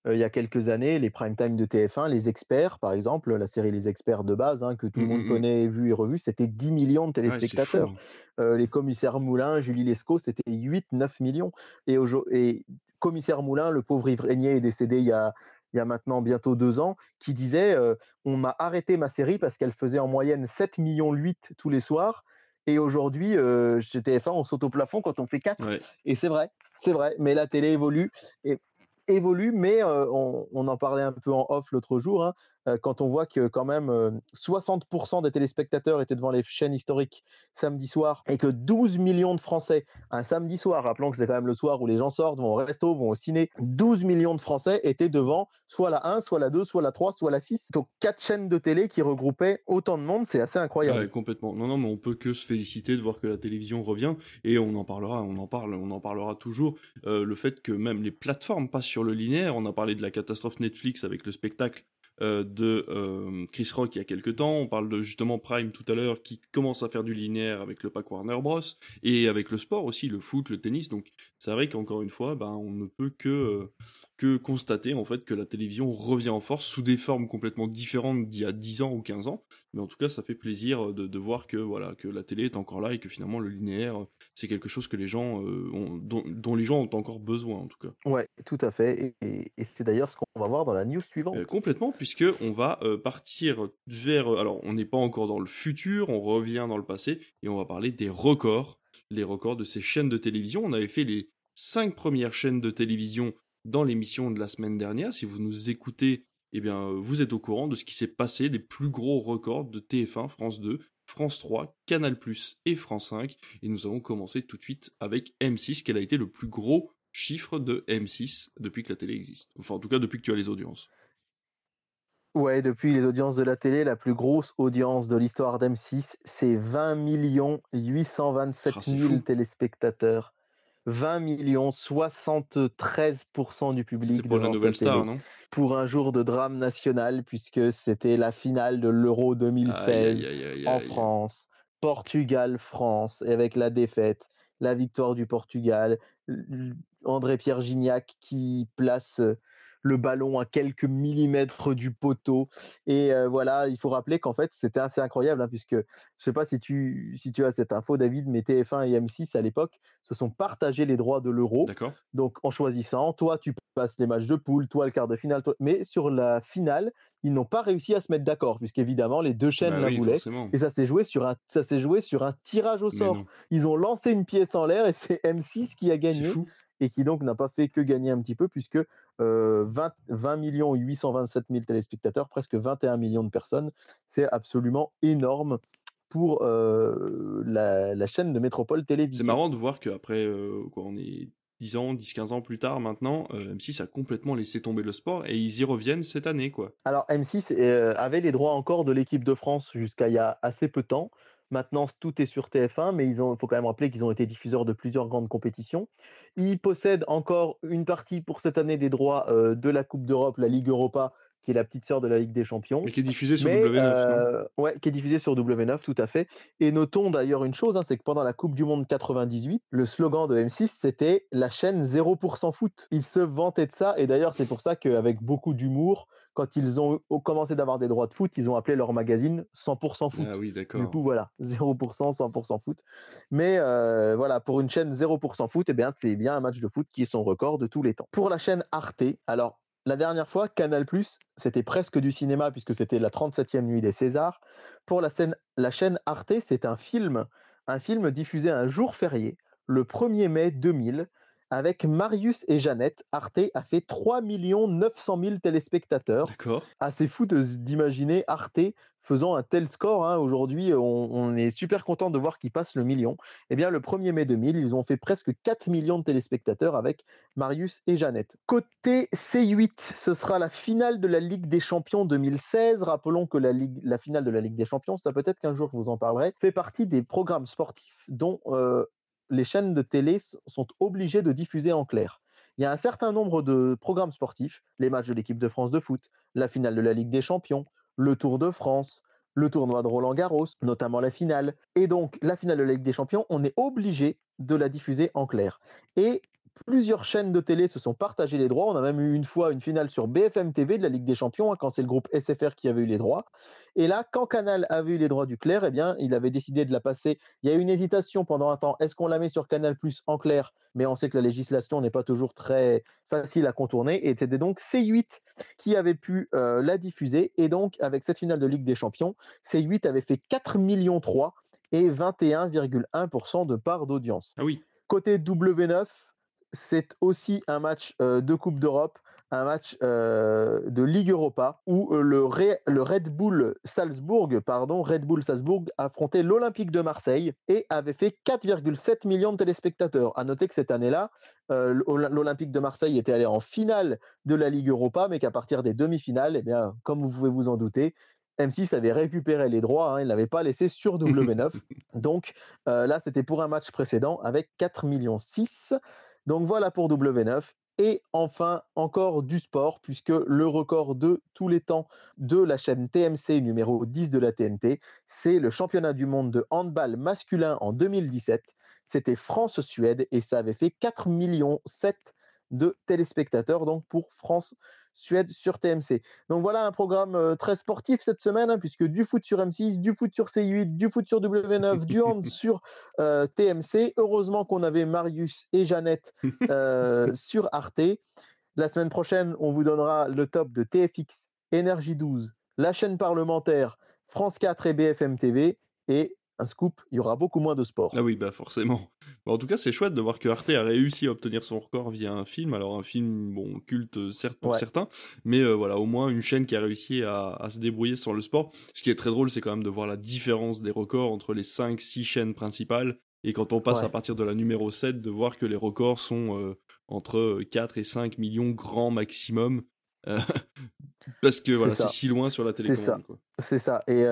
il y a quelques années, les prime time de TF1, les experts, par exemple, la série Les Experts de base, hein, que tout le mmh, monde mmh, mmh. connaît, vu et revu, c'était 10 millions de téléspectateurs. les commissaires Moulin, Julie Lescaut, c'était 8-9 millions. Et, et, commissaire Moulin, le pauvre Yves Régnier, est décédé il y a, il y a maintenant bientôt deux ans, qui disait On m'a arrêté ma série parce qu'elle faisait en moyenne 7 millions 8 tous les soirs. Et aujourd'hui, chez TF1, on saute au plafond quand on fait 4. Et c'est vrai, c'est vrai. Mais la télé évolue. Et évolue, mais on, en parlait un peu en off l'autre jour. Hein, quand on voit que quand même 60% euh, des téléspectateurs étaient devant les chaînes historiques samedi soir et que 12 millions de Français, un samedi soir, rappelons que c'est quand même le soir où les gens sortent, vont au resto, vont au ciné, 12 millions de Français étaient devant soit la 1, soit la 2, soit la 3, soit la 6. Donc quatre chaînes de télé qui regroupaient autant de monde, c'est assez incroyable. complètement. Non, non, mais on peut que se féliciter de voir que la télévision revient et on en parlera, on en parle, on en parlera toujours. Euh, le fait que même les plateformes passent sur le linéaire, on a parlé de la catastrophe Netflix avec le spectacle euh, de euh, Chris Rock il y a quelques temps. On parle de justement Prime tout à l'heure qui commence à faire du linéaire avec le pack Warner Bros. et avec le sport aussi, le foot, le tennis. Donc c'est vrai qu'encore une fois, ben, on ne peut que, euh, que constater en fait que la télévision revient en force sous des formes complètement différentes d'il y a 10 ans ou 15 ans. Mais en tout cas, ça fait plaisir de, de, voir que, voilà, que la télé est encore là et que finalement le linéaire, c'est quelque chose que les gens ont, dont, les gens ont encore besoin en tout cas. Ouais, tout à fait. Et, et c'est d'ailleurs ce qu'on va voir dans la news suivante. complètement, puisque on va euh, partir vers. Euh, alors, on n'est pas encore dans le futur, on revient dans le passé et on va parler des records, les records de ces chaînes de télévision. On avait fait les cinq premières chaînes de télévision dans l'émission de la semaine dernière. Si vous nous écoutez, eh bien, vous êtes au courant de ce qui s'est passé, les plus gros records de TF1, France 2, France 3, Canal+ et France 5. Et nous avons commencé tout de suite avec M6, quel a été le plus gros chiffre de M6 depuis que la télé existe. Enfin, en tout cas, depuis que tu as les audiences. Ouais, depuis les audiences de la télé, la plus grosse audience de l'histoire d'M6, c'est 20 827 000 téléspectateurs. 20 millions, 73% du public pour la nouvelle star, non? Pour un jour de drame national, puisque c'était la finale de l'Euro 2016 en France, Portugal-France, et avec la défaite, la victoire du Portugal, André-Pierre Gignac qui place le ballon à quelques millimètres du poteau. Et voilà, il faut rappeler qu'en fait, c'était assez incroyable, hein, puisque je ne sais pas si tu, si tu as cette info, David, mais TF1 et M6 à l'époque se sont partagés les droits de l'euro. Donc en choisissant, toi, tu passes les matchs de poule, toi, le quart de finale. Mais sur la finale, ils n'ont pas réussi à se mettre d'accord, puisqu'évidemment, les deux chaînes bah la voulaient. Et ça s'est joué, sur un, ça joué sur un tirage au sort. Ils ont lancé une pièce en l'air et c'est M6 qui a gagné. Et qui donc n'a pas fait que gagner un petit peu puisque 20, 20 millions 827 000 téléspectateurs, presque 21 millions de personnes, c'est absolument énorme pour la, chaîne de Métropole Télévision. C'est marrant de voir qu'après, quoi, on est 10 ans, 10-15 ans plus tard maintenant, M6 a complètement laissé tomber le sport et ils y reviennent cette année. quoi. Alors M6 avait les droits encore de l'équipe de France jusqu'à il y a assez peu de temps. Maintenant, tout est sur TF1, mais il faut quand même rappeler qu'ils ont été diffuseurs de plusieurs grandes compétitions. Ils possèdent encore une partie pour cette année des droits de la Coupe d'Europe, la Ligue Europa, qui est la petite sœur de la Ligue des Champions. Mais qui est diffusée sur W9. Euh, ouais, qui est diffusée sur W9, tout à fait. Et notons d'ailleurs une chose, hein, c'est que pendant la Coupe du Monde 98, le slogan de M6, c'était la chaîne 0% foot. Ils se vantaient de ça, et d'ailleurs, c'est pour ça qu'avec beaucoup d'humour, quand ils ont commencé d'avoir des droits de foot, ils ont appelé leur magazine 100% foot. Ah oui, d'accord. Du coup, voilà, 0%, 100% foot. Mais euh, voilà, pour une chaîne 0% foot, eh bien, c'est bien un match de foot qui est son record de tous les temps. Pour la chaîne Arte, alors la dernière fois, Canal+, c'était presque du cinéma puisque c'était la 37e nuit des Césars. Pour la, scène, la chaîne Arte, c'est un film, un film diffusé un jour férié, le 1er mai 2000, avec Marius et Jeannette. Arte a fait 3 900 000 téléspectateurs. D'accord. Assez fou d'imaginer Arte faisant un tel score. Hein. Aujourd'hui, on, est super content de voir qu'ils passent le million. Eh bien, le 1er mai 2000, ils ont fait presque 4 millions de téléspectateurs avec Marius et Jeannette. Côté C8, ce sera la finale de la Ligue des Champions 2016. Rappelons que la, la finale de la Ligue des Champions, ça peut-être qu'un jour je vous en parlerai, fait partie des programmes sportifs dont euh, les chaînes de télé sont obligées de diffuser en clair. Il y a un certain nombre de programmes sportifs, les matchs de l'équipe de France de foot, la finale de la Ligue des Champions, le Tour de France, le tournoi de Roland Garros, notamment la finale. Et donc, la finale de la Ligue des Champions, on est obligé de la diffuser en clair. Et plusieurs chaînes de télé se sont partagées les droits. On a même eu une fois une finale sur BFM TV de la Ligue des Champions, hein, quand c'est le groupe SFR qui avait eu les droits. Et là, quand Canal avait eu les droits du clair, eh bien, il avait décidé de la passer. Il y a eu une hésitation pendant un temps. Est-ce qu'on la met sur Canal Plus en clair? Mais on sait que la législation n'est pas toujours très facile à contourner. Et c'était donc C8 qui avait pu euh, la diffuser. Et donc, avec cette finale de Ligue des Champions, C8 avait fait 4 millions 3 et 21,1% de part d'audience. Ah oui. Côté W9, c'est aussi un match euh, de Coupe d'Europe, un match euh, de Ligue Europa où euh, le, Red Bull Salzbourg, pardon, Red Bull Salzbourg affrontait l'Olympique de Marseille et avait fait 4,7 millions de téléspectateurs. À noter que cette année-là, l'Olympique de Marseille était allé en finale de la Ligue Europa, mais qu'à partir des demi-finales, eh bien, comme vous pouvez vous en douter, M6 avait récupéré les droits, hein, il n'avait pas laissé sur W9. Donc là, c'était pour un match précédent avec 4 millions 6. Donc voilà pour W9. Et enfin, encore du sport, puisque le record de tous les temps de la chaîne TMC numéro 10 de la TNT, c'est le championnat du monde de handball masculin en 2017. C'était France-Suède et ça avait fait 4 millions 7 de téléspectateurs donc pour France Suède sur TMC. Donc voilà un programme euh, très sportif cette semaine, hein, puisque du foot sur M6, du foot sur C8, du foot sur W9, du hand sur euh, TMC. Heureusement qu'on avait Marius et Jeannette euh, sur Arte. La semaine prochaine, on vous donnera le top de TFX, Énergie 12, la chaîne parlementaire, France 4 et BFM TV. Et un scoop, il y aura beaucoup moins de sport. Ah oui, bah forcément. en tout cas, c'est chouette de voir que Arte a réussi à obtenir son record via un film. Alors un film, bon, culte euh, certes pour certains, mais euh, voilà, au moins une chaîne qui a réussi à, se débrouiller sur le sport. Ce qui est très drôle, c'est quand même de voir la différence des records entre les 5-6 chaînes principales. Et quand on passe à partir de la numéro 7, de voir que les records sont euh, entre 4 et 5 millions grand maximum. parce que voilà, c'est si loin sur la télécommande. C'est ça. Et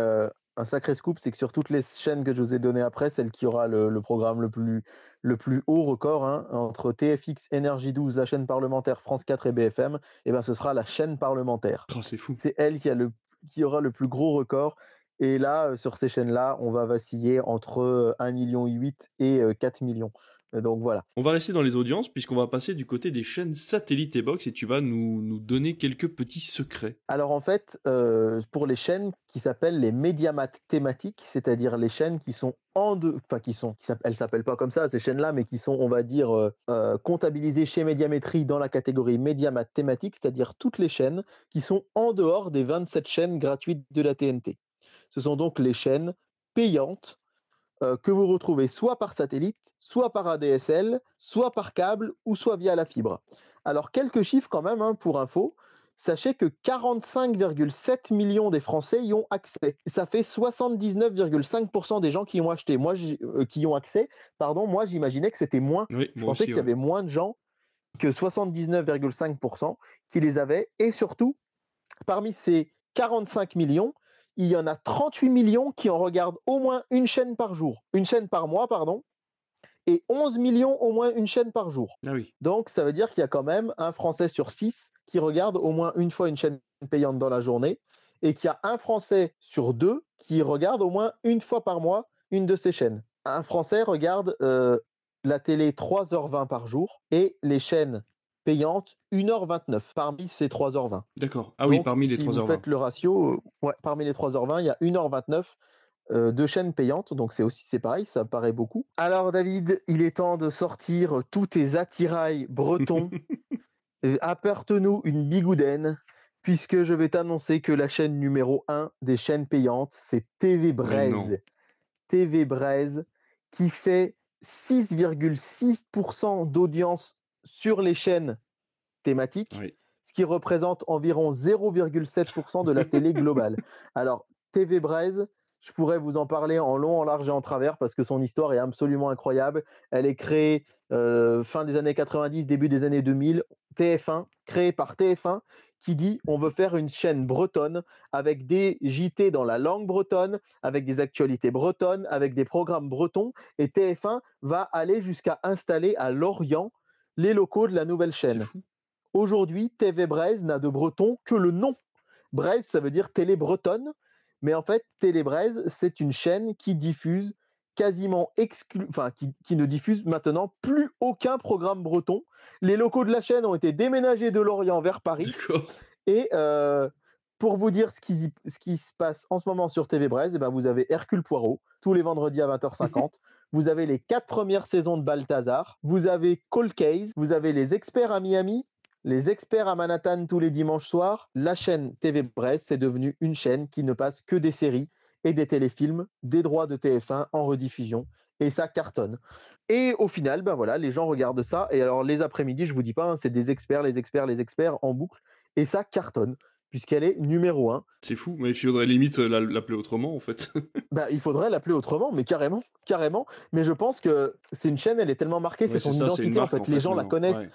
un sacré scoop, c'est que sur toutes les chaînes que je vous ai données après, celle qui aura le, programme le plus, le plus haut record, hein, entre TFX, Énergie 12, la chaîne parlementaire France 4 et BFM, et eh ben ce sera la chaîne parlementaire. Oh, c'est fou. C'est elle qui, a le, qui aura le plus gros record. Et là, euh, sur ces chaînes-là, on va vaciller entre 1,8 million et 4 millions. Donc voilà. On va rester dans les audiences puisqu'on va passer du côté des chaînes satellite et box et tu vas nous, nous donner quelques petits secrets. Alors en fait, euh, pour les chaînes qui s'appellent les médiamat thématiques, c'est-à-dire les chaînes qui sont en deux, enfin qui sont, qui elles s'appellent pas comme ça ces chaînes-là, mais qui sont, on va dire, euh, euh, comptabilisées chez Médiamétrie dans la catégorie médiamat thématique, c'est-à-dire toutes les chaînes qui sont en dehors des 27 chaînes gratuites de la TNT. Ce sont donc les chaînes payantes que vous retrouvez soit par satellite, soit par ADSL, soit par câble ou soit via la fibre. Alors quelques chiffres quand même hein, pour info. Sachez que 45,7 millions des Français y ont accès. Ça fait 79,5% des gens qui ont acheté. Moi, euh, qui ont accès. Pardon, moi j'imaginais que c'était moins. je pensais qu'il y avait moins de gens que 79,5% qui les avaient. Et surtout, parmi ces 45 millions, il y en a 38 millions qui en regardent au moins une chaîne par jour, une chaîne par mois, pardon, et 11 millions au moins une chaîne par jour. Ah oui. Donc ça veut dire qu'il y a quand même un Français sur six qui regarde au moins une fois une chaîne payante dans la journée, et qu'il y a un Français sur deux qui regarde au moins une fois par mois une de ces chaînes. Un Français regarde euh, la télé 3h20 par jour et les chaînes payante 1h29 parmi ces 3h20. D'accord. Ah oui, parmi les 3h20. Si vous faites le ratio, euh, ouais, parmi les 3h20, il y a 1h29 euh, de chaînes payantes, donc c'est aussi c'est pareil, ça paraît beaucoup. Alors David, il est temps de sortir tous tes attirails bretons. Euh, apporte-nous une bigoudaine, puisque je vais t'annoncer que la chaîne numéro 1 des chaînes payantes, c'est TV Braise. TV Braise, qui fait 6,6% d'audience sur les chaînes thématiques, ce qui représente environ 0,7% de la télé globale. Alors, TV Braise, je pourrais vous en parler en long, en large et en travers parce que son histoire est absolument incroyable. Elle est créée euh, fin des années 90, début des années 2000. TF1, créée par TF1, qui dit on veut faire une chaîne bretonne avec des JT dans la langue bretonne, avec des actualités bretonnes, avec des programmes bretons. Et TF1 va aller jusqu'à installer à Lorient les locaux de la nouvelle chaîne. Aujourd'hui, TV Braise n'a de breton que le nom. Braise, ça veut dire télé bretonne, mais en fait, Télé Braise, c'est une chaîne qui diffuse quasiment exclu, enfin qui, ne diffuse maintenant plus aucun programme breton. Les locaux de la chaîne ont été déménagés de Lorient vers Paris. Et euh, pour vous dire ce qui, ce qui, se passe en ce moment sur TV Braise, eh ben vous avez Hercule Poirot tous les vendredis à 20h50. vous avez les quatre premières saisons de Balthazar. Vous avez Cold Case. Vous avez les experts à Miami. Les experts à Manhattan tous les dimanches soirs. La chaîne TV Braise, c'est devenu une chaîne qui ne passe que des séries et des téléfilms, des droits de TF1 en rediffusion. Et ça cartonne. Et au final, ben voilà, les gens regardent ça. Et alors les après-midi, je vous dis pas, hein, c'est des experts, les experts, les experts en boucle. Et ça cartonne puisqu'elle est numéro 1. C'est fou, mais il faudrait limite euh, l'appeler autrement en fait. bah, il faudrait l'appeler autrement, mais carrément, carrément. Mais je pense que c'est une chaîne, elle est tellement marquée, c'est son identité en, fait. Les gens la connaissent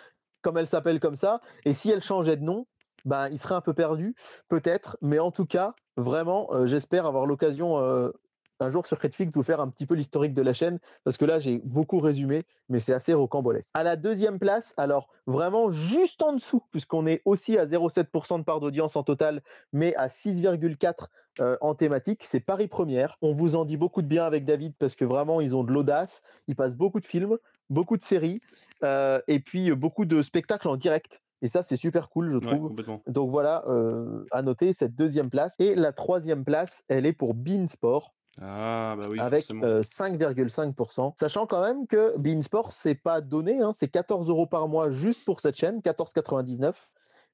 comme elle s'appelle comme ça, et si elle changeait de nom, bah, il serait un peu perdu, peut-être, mais en tout cas, vraiment, euh, j'espère avoir l'occasion euh, un jour sur Critflix vous faire un petit peu l'historique de la chaîne, parce que là, j'ai beaucoup résumé, mais c'est assez rocambolesque. À la deuxième place, alors vraiment juste en dessous, puisqu'on est aussi à 0,7% de part d'audience en total, mais à 6,4% euh, en thématique, c'est Paris Première. On vous en dit beaucoup de bien avec David, parce que vraiment, ils ont de l'audace, ils passent beaucoup de films, beaucoup de séries, euh, et puis beaucoup de spectacles en direct. Et ça, c'est super cool, je trouve. Donc voilà, euh, à noter cette deuxième place. Et la troisième place, elle est pour Beansport. Ah, bah oui, avec 5,5%. Euh, Sachant quand même que Beansport, c'est pas donné, hein, c'est 14 euros par mois juste pour cette chaîne, 14,99.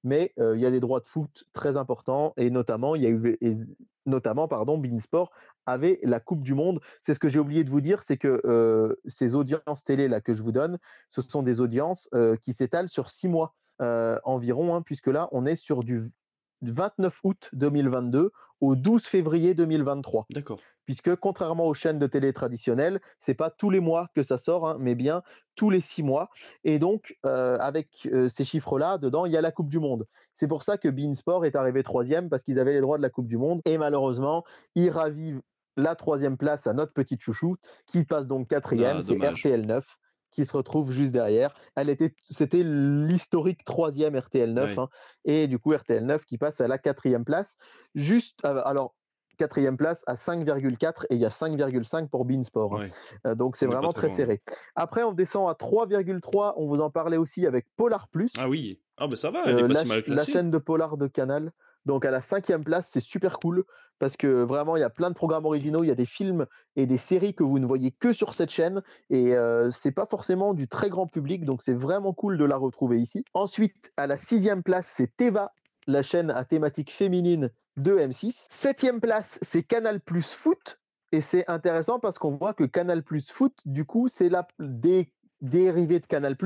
Mais euh, il y a des droits de foot très importants et notamment, il y a eu, notamment, pardon, Beansport avait la Coupe du Monde. C'est ce que j'ai oublié de vous dire, c'est que euh, ces audiences télé là que je vous donne, ce sont des audiences qui s'étalent sur six mois environ, hein, puisque là, on est sur du 29 août 2022 au 12 février 2023. D'accord puisque contrairement aux chaînes de télé traditionnelles, c'est pas tous les mois que ça sort, hein, mais bien tous les six mois. Et donc, euh, avec euh, ces chiffres-là, dedans, il y a la Coupe du Monde. C'est pour ça que Beansport est arrivé troisième, parce qu'ils avaient les droits de la Coupe du Monde. Et malheureusement, ils ravivent la troisième place à notre petite chouchou, qui passe donc quatrième, ah, c'est RTL 9 qui se retrouve juste derrière. Elle était, c'était l'historique troisième RTL 9, hein, et du coup RTL 9 qui passe à la quatrième place. Juste, euh, alors quatrième place à 5,4 et il y a 5,5 pour Beansport. Hein. Euh, donc c'est vraiment très serré. Après, on descend à 3,3. On vous en parlait aussi avec Polar Plus. Ah oui. Ah ben ça va. Elle est pas la, si mal la chaîne de Polar de Canal. Donc à la cinquième place, c'est super cool parce que vraiment il y a plein de programmes originaux, il y a des films et des séries que vous ne voyez que sur cette chaîne et euh, c'est pas forcément du très grand public, donc c'est vraiment cool de la retrouver ici. Ensuite, à la sixième place, c'est Teva, la chaîne à thématique féminine de M6. Septième place, c'est Canal Plus Foot. Et c'est intéressant parce qu'on voit que Canal Plus Foot, du coup, c'est la des dérivée de Canal+,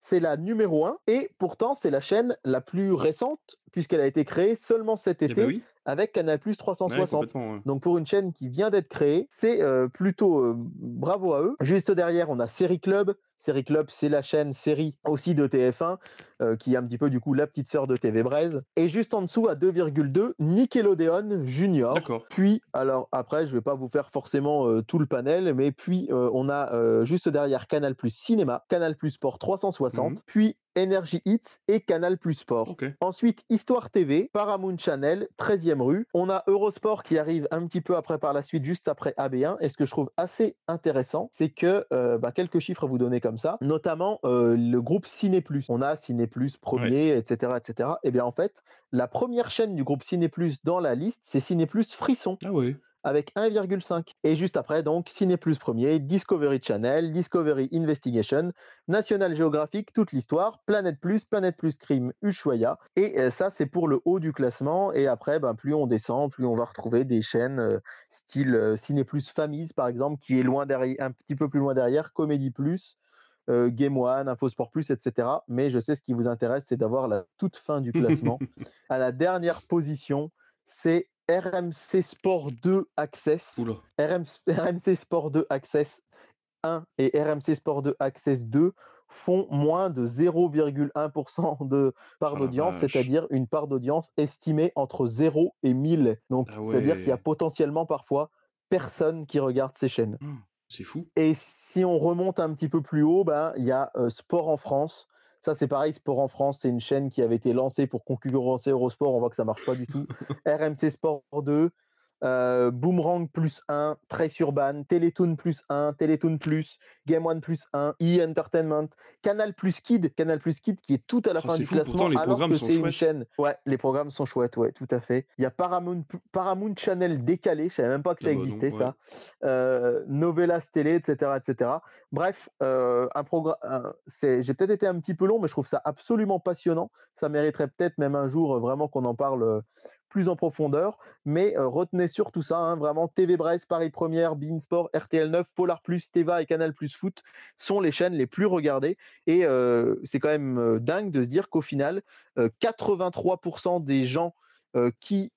c'est la numéro 1 et pourtant c'est la chaîne la plus récente puisqu'elle a été créée seulement cet Eh ben été oui. avec Canal+ Ouais, 360. complètement, ouais. Donc pour une chaîne qui vient d'être créée, c'est euh, plutôt euh, bravo à eux. Juste derrière, on a Série Club. Série Club, c'est la chaîne série aussi de TF1, euh, qui est un petit peu du coup la petite sœur de TV Braise. Et juste en dessous, à 2,2, Nickelodeon Junior. D'accord. Puis, alors après, je vais pas vous faire forcément euh, tout le panel, mais puis euh, on a juste derrière Canal Plus Cinéma, Canal Plus Sport 360, Mhm. puis Energy Hits et Canal Plus Sport. Ensuite, Histoire TV, Paramount Channel, 13e rue. On a Eurosport qui arrive un petit peu après par la suite, juste après AB1. Et ce que je trouve assez intéressant, c'est que euh, bah, quelques chiffres à vous donner comme ça, notamment euh, le groupe Ciné Plus. On a Ciné Plus premier, etc., etc. Et bien en fait, la première chaîne du groupe Ciné Plus dans la liste, c'est Ciné Plus Frisson Ah ouais. Avec 1,5. Et juste après, donc, Ciné Plus premier, Discovery Channel, Discovery Investigation, National Geographic, toute l'histoire, Planète Plus, Planète Plus Crime, Ushuaïa. Et euh, ça, c'est pour le haut du classement. Et après, ben, plus on descend, plus on va retrouver des chaînes euh, style euh, Ciné Plus Famille, par exemple, qui est loin derrière, un petit peu plus loin derrière, Comédie Plus. euh, Game One, Infosport Plus, etc. Mais je sais ce qui vous intéresse, c'est d'avoir la toute fin du classement. à la dernière position, c'est RMC Sport 2 Access. RMC, RMC Sport 2 Access 1 et RMC Sport 2 Access 2 font moins de 0,1% de part d'audience, c'est-à-dire une part d'audience estimée entre 0 et 1000. Donc, Ah c'est-à-dire qu'il y a potentiellement parfois personne qui regarde ces chaînes. C'est fou. Et si on remonte un petit peu plus haut, ben, il y a euh, Sport en France. Ça, c'est pareil, Sport en France, c'est une chaîne qui avait été lancée pour concurrencer Eurosport. On voit que ça marche pas du tout. RMC Sport 2, euh, Boomerang plus 1, Trace Urban, Télétoon plus 1, Télétoon plus, Game One plus 1, E Entertainment, Canal plus Kid, Canal plus Kid qui est tout à la Oh, fin du fou, classement pourtant, les alors programmes que sont c'est une chouettes. chaîne. Ouais, les programmes sont chouettes, ouais, tout à fait. Il y a Paramount, Paramount Channel décalé, je savais même pas que ça Ah bah non, existait ouais. ça. Euh, Novelas Télé, etc., etc. Bref, euh, un programme, c'est, j'ai peut-être été un petit peu long, mais je trouve ça absolument passionnant. Ça mériterait peut-être même un jour vraiment qu'on en parle plus en profondeur. Mais euh, retenez surtout ça, hein, vraiment TV Brest, Paris Première, Bein Sport, RTL 9, Polar Plus, Teva et Canal Plus Foot sont les chaînes les plus regardées. Et euh, c'est quand même euh, dingue de se dire qu'au final, euh, 83% des gens qui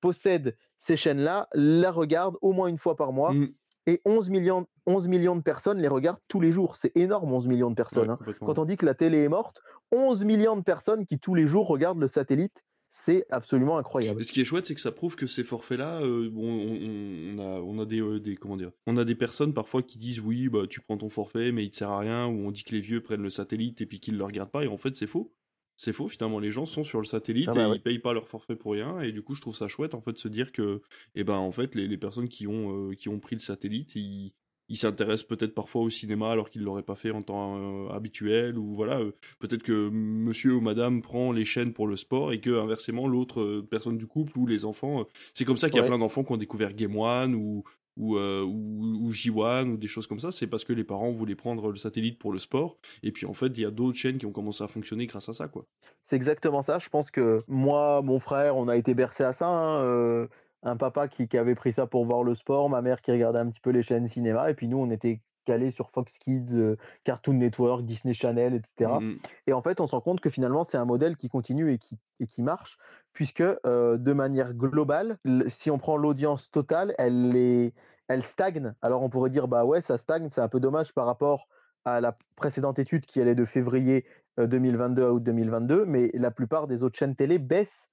possèdent ces chaînes-là la regardent au moins une fois par mois Mm. et 11 millions, 11 millions de personnes les regardent tous les jours. C'est énorme, 11 millions de personnes. Ouais, hein. Quand on dit que la télé est morte, 11 millions de personnes qui tous les jours regardent le satellite, c'est absolument incroyable. Et ce qui est chouette, c'est que ça prouve que ces forfaits-là, euh, bon, on, a, on a des, euh, des, comment dire, on a des personnes parfois qui disent oui, bah tu prends ton forfait, mais il te sert à rien, ou on dit que les vieux prennent le satellite et puis qu'ils le regardent pas, et en fait c'est faux. C'est faux, finalement, les gens sont sur le satellite Ah bah et ouais. ils payent pas leur forfait pour rien, et du coup je trouve ça chouette en fait de se dire que, eh ben en fait les, les personnes qui ont, euh, qui ont pris le satellite, ils, ils s'intéressent peut-être parfois au cinéma alors qu'ils l'auraient pas fait en temps euh, habituel, ou voilà, euh, peut-être que monsieur ou madame prend les chaînes pour le sport et que inversement l'autre euh, personne du couple ou les enfants, c'est comme ça qu'il y a Ouais. plein d'enfants qui ont découvert Game One ou ou, ou, ou J1 ou des choses comme ça, c'est parce que les parents voulaient prendre le satellite pour le sport et puis en fait il y a d'autres chaînes qui ont commencé à fonctionner grâce à ça quoi. C'est exactement ça. Je pense que moi, mon frère, on a été bercé à ça. hein, un papa qui, qui avait pris ça pour voir le sport, ma mère qui regardait un petit peu les chaînes cinéma, et puis nous, on était calés sur Fox Kids, euh, Cartoon Network, Disney Channel, etc. Mm, mm. Et en fait, on se rend compte que finalement, c'est un modèle qui continue et qui, et qui marche, puisque euh, de manière globale, si on prend l'audience totale, elle, est, elle stagne. Alors on pourrait dire, bah ouais, ça stagne, c'est un peu dommage par rapport à la précédente étude qui allait de février euh, 2022 à août 2022, mais la plupart des autres chaînes télé baissent.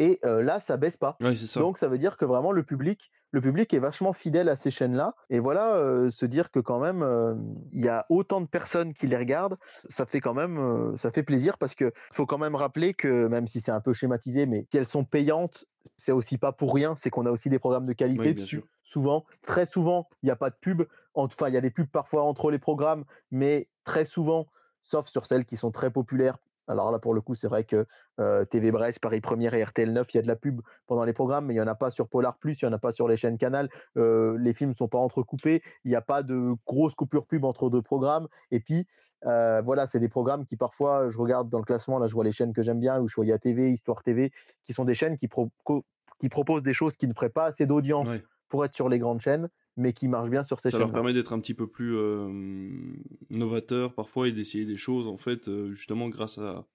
Et euh, là, ça baisse pas. Ouais, c'est ça. Donc ça veut dire que vraiment le public, le public est vachement fidèle à ces chaînes-là. Et voilà, euh, se dire que quand même euh, il y a autant de personnes qui les regardent, ça fait quand même, euh, ça fait plaisir parce que faut quand même rappeler que même si c'est un peu schématisé, mais si elles sont payantes, c'est aussi pas pour rien. C'est qu'on a aussi des programmes de qualité Oui, bien dessus. sûr. Souvent, très souvent, il n'y a pas de pub. Enfin, il y a des pubs parfois entre les programmes, mais très souvent, sauf sur celles qui sont très populaires. Alors là, pour le coup, c'est vrai que euh, TV Brest, Paris Première et RTL 9, il y a de la pub pendant les programmes, mais il n'y en a pas sur Polar Plus, il n'y en a pas sur les chaînes Canal. Euh, les films ne sont pas entrecoupés, il n'y a pas de grosses coupures pub entre deux programmes. Et puis, euh, voilà, c'est des programmes qui parfois, je regarde dans le classement, là, je vois les chaînes que j'aime bien, Ushuaïa TV, Histoire TV, qui sont des chaînes qui, pro- co- qui proposent des choses qui ne feraient pas assez d'audience pour être sur les grandes chaînes, mais qui marchent bien sur ces Ça chaînes. leur permet d'être un petit peu plus euh, novateur parfois et d'essayer des choses en fait euh, justement grâce à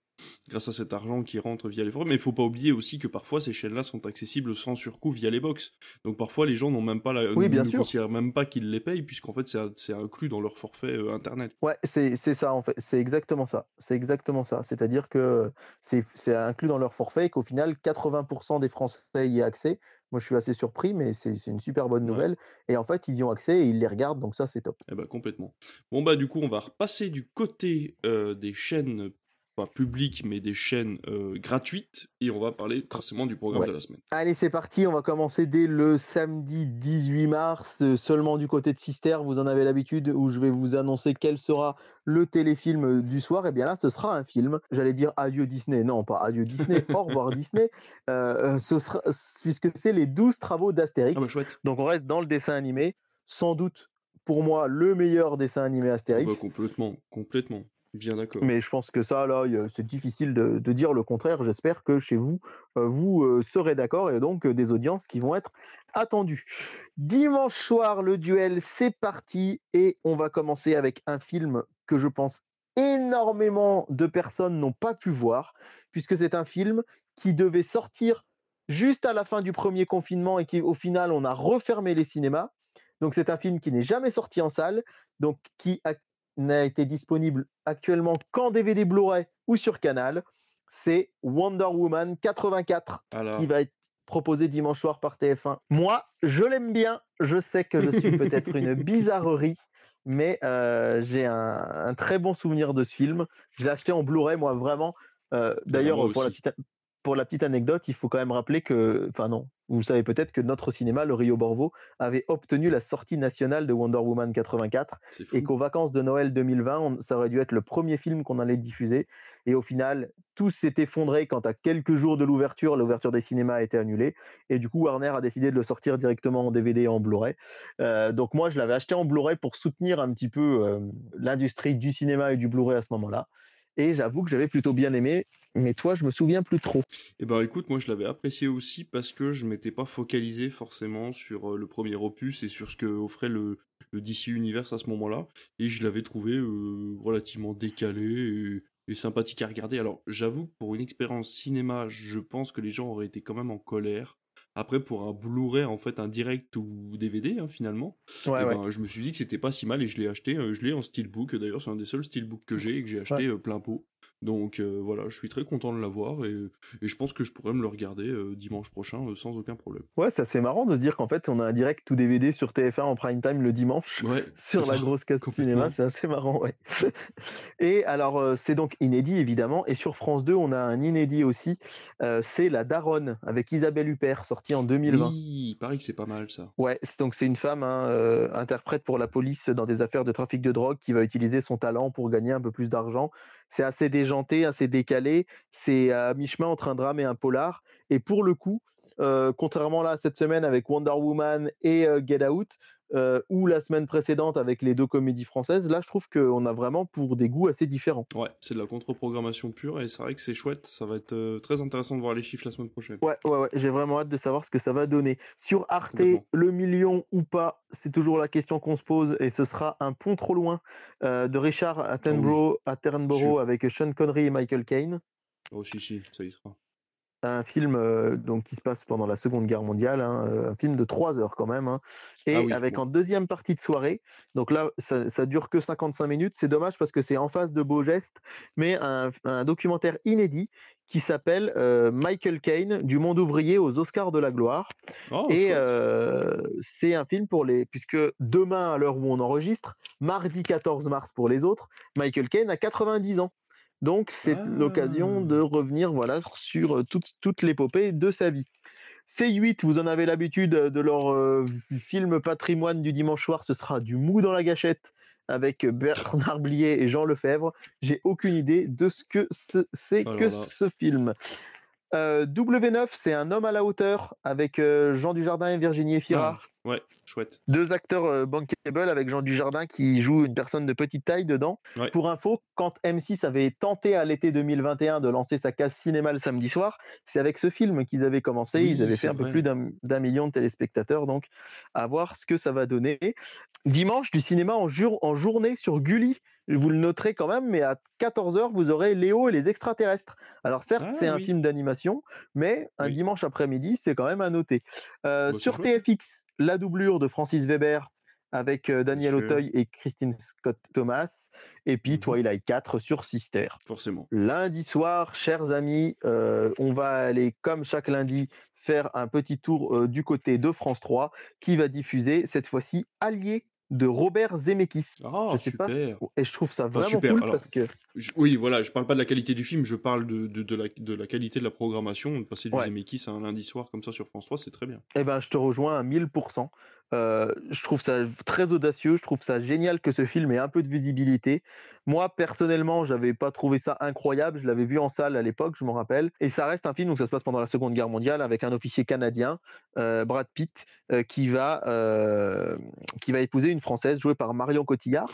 grâce à cet argent qui rentre via les forums. Mais il faut pas oublier aussi que parfois ces chaînes-là sont accessibles sans surcoût via les box. Donc parfois les gens n'ont même pas la, Oui, bien ne sûr. considèrent même pas qu'ils les payent puisqu'en fait c'est inclus dans leur forfait euh, internet. Ouais, c'est ça en fait, c'est exactement ça. C'est exactement ça. C'est-à-dire que c'est inclus dans leur forfait et qu'au final, 80% des Français y aient accès. Moi, je suis assez surpris, mais c'est une super bonne Ouais. nouvelle. Et en fait, ils y ont accès et ils les regardent, donc ça, c'est top. Eh ben complètement. Bon bah du coup on va repasser du côté euh, des chaînes pas publiques mais des chaînes euh, gratuites et on va parler forcément du programme Ouais. de la semaine. Allez, c'est parti. On va commencer dès le samedi 18 mars, euh, seulement du côté de Sister. Vous en avez l'habitude, où je vais vous annoncer quel sera le téléfilm euh, du soir. Et bien là, ce sera un film. J'allais dire adieu Disney. Non, pas adieu Disney. Au revoir Disney. Euh, ce sera, puisque c'est les 12 travaux d'Astérix. Ah bah chouette. Donc on reste dans le dessin animé. Sans doute, pour moi, le meilleur dessin animé Ah Astérix. bah, complètement, complètement. Bien d'accord. Mais je pense que ça, là, c'est difficile de, de dire le contraire. J'espère que chez vous, euh, vous euh, serez d'accord et donc euh, des audiences qui vont être attendues. Dimanche soir, le duel, c'est parti et on va commencer avec un film que je pense énormément de personnes n'ont pas pu voir puisque c'est un film qui devait sortir juste à la fin du premier confinement et qui, au final, on a refermé les cinémas. Donc c'est un film qui n'est jamais sorti en salle, donc qui a n'a été disponible actuellement qu'en DVD Blu-ray ou sur Canal. C'est Wonder Woman 84 Ah là. qui va être proposé dimanche soir par TF1. Moi, je l'aime bien. Je sais que je suis peut-être une bizarrerie, mais euh, j'ai un, un très bon souvenir de ce film. Je l'ai acheté en Blu-ray, moi, vraiment. Euh, D'ailleurs, moi pour la petite pour la petite anecdote, il faut quand même rappeler que, enfin non, vous savez peut-être que notre cinéma, le Rio Borvo, avait obtenu la sortie nationale de Wonder Woman 84 C'est fou. et qu'aux vacances de Noël 2020, on- ça aurait dû être le premier film qu'on allait diffuser. Et au final, tout s'est effondré quand à quelques jours de l'ouverture, l'ouverture des cinémas a été annulée. Et du coup, Warner a décidé de le sortir directement en DVD et en Blu-ray. Euh, donc moi, je l'avais acheté en Blu-ray pour soutenir un petit peu euh, l'industrie du cinéma et du Blu-ray à ce moment-là. Et j'avoue que j'avais plutôt bien aimé. Mais toi, je me souviens plus trop. Et ben écoute, moi je l'avais apprécié aussi parce que je m'étais pas focalisé forcément sur euh, le premier opus et sur ce que offrait le, DC Universe à ce moment-là. Et je l'avais trouvé euh, relativement décalé et sympathique à regarder. Alors j'avoue que pour une expérience cinéma, je pense que les gens auraient été quand même en colère. Après, pour un Blu-ray, en fait, un direct ou DVD, hein, finalement, Ouais, eh ouais. ben, je me suis dit que c'était pas si mal et je l'ai acheté. euh, je l'ai en steelbook. D'ailleurs, c'est un des seuls steelbooks que j'ai et que j'ai acheté euh, plein pot. Donc euh, voilà, je suis très content de l'avoir et, et je pense que je pourrais me le regarder euh, dimanche prochain euh, sans aucun problème. Ouais, c'est assez marrant de se dire qu'en fait, on a un direct ou DVD sur TF1 en prime time le dimanche. Ouais, sur la ça. grosse casse cinéma, c'est assez marrant, ouais. Et alors, c'est donc inédit, évidemment. Et sur France 2, on a un inédit aussi. c'est La Daronne, avec Isabelle Huppert, sorti en 2020. Oui, il paraît que c'est pas mal ça. Ouais, donc c'est une femme, hein, euh, interprète pour la police dans des affaires de trafic de drogue, qui va utiliser son talent pour gagner un peu plus d'argent. C'est assez déjanté, assez décalé. C'est à mi-chemin entre un drame et un polar. Et pour le coup, euh, contrairement là cette semaine avec Wonder Woman et euh, Get Out, euh, ou la semaine précédente avec les deux comédies françaises, là je trouve qu'on a vraiment pour des goûts assez différents. Ouais, c'est de la contre-programmation pure et c'est vrai que c'est chouette. Ça va être euh, très intéressant de voir les chiffres la semaine prochaine. Ouais, ouais, ouais, j'ai vraiment hâte de savoir ce que ça va donner. Sur Arte, le million ou pas, c'est toujours la question qu'on se pose et ce sera un pont trop loin euh, de Richard Attenborough, Attenborough Sûr. avec Sean Connery et Michael Caine. Oh si, si, ça y sera. Un film euh, donc, qui se passe pendant la Seconde Guerre mondiale, hein, euh, un film de trois heures quand même, hein, et Ah oui, avec bon. en deuxième partie de soirée. Donc là, ça, ça dure que 55 minutes. C'est dommage parce que c'est en face de Beau Geste, mais un, un documentaire inédit qui s'appelle euh, Michael Caine du monde ouvrier aux Oscars de la gloire. Oh, Et euh, c'est un film pour les. Puisque demain, à l'heure où on enregistre, mardi 14 mars pour les autres, Michael Caine a 90 ans. Donc c'est Ah. l'occasion de revenir voilà, sur euh, toute, toute l'épopée de sa vie. C8, vous en avez l'habitude de leur euh, film patrimoine du dimanche soir, ce sera du mou dans la gâchette avec Bernard Blier et Jean Lefebvre. J'ai aucune idée de ce que ce- c'est Alors que ce film. Euh, W9, c'est un homme à la hauteur avec euh, Jean Dujardin et Virginie Efira. Ouais, chouette. Deux acteurs euh, bankable avec Jean Dujardin qui joue une personne de petite taille dedans. Ouais. Pour info, quand M6 avait tenté à l'été 2021 de lancer sa case cinéma le samedi soir, c'est avec ce film qu'ils avaient commencé. Oui, Ils avaient fait un peu plus d'un d'un million de téléspectateurs, donc à voir ce que ça va donner. Dimanche, du cinéma en, jour- en journée sur Gulli. Vous le noterez quand même, mais à 14h, vous aurez Léo et les extraterrestres. Alors certes, Ah, c'est un film d'animation, mais un Oui. dimanche après-midi, c'est quand même à noter. Euh, sur. TFX, la doublure de Francis Weber avec euh, Daniel. Auteuil et Christine Scott Thomas, et puis Mhm. Twilight 4 sur Sister. Forcément. Lundi soir, chers amis, euh, on va aller, comme chaque lundi, faire un petit tour du côté de France 3, qui va diffuser cette fois-ci Allié de Robert Zemeckis. Ah, je sais pas, super. et je trouve ça vraiment super, cool alors. parce que Je- oui, voilà, je parle pas de la qualité du film, je parle de, de, de la, de la qualité de la programmation. De passer du Ouais. Zemeckis un lundi soir comme ça sur France 3, c'est très bien. Eh ben, je te rejoins à 1000%. Euh, je trouve ça très audacieux. Je trouve ça génial que ce film ait un peu de visibilité. Moi, personnellement, j'avais pas trouvé ça incroyable. Je l'avais vu en salle à l'époque, je m'en rappelle. Et ça reste un film où ça se passe pendant la Seconde Guerre mondiale avec un officier canadien, euh, Brad Pitt, euh, qui va qui va épouser une française jouée par Marion Cotillard.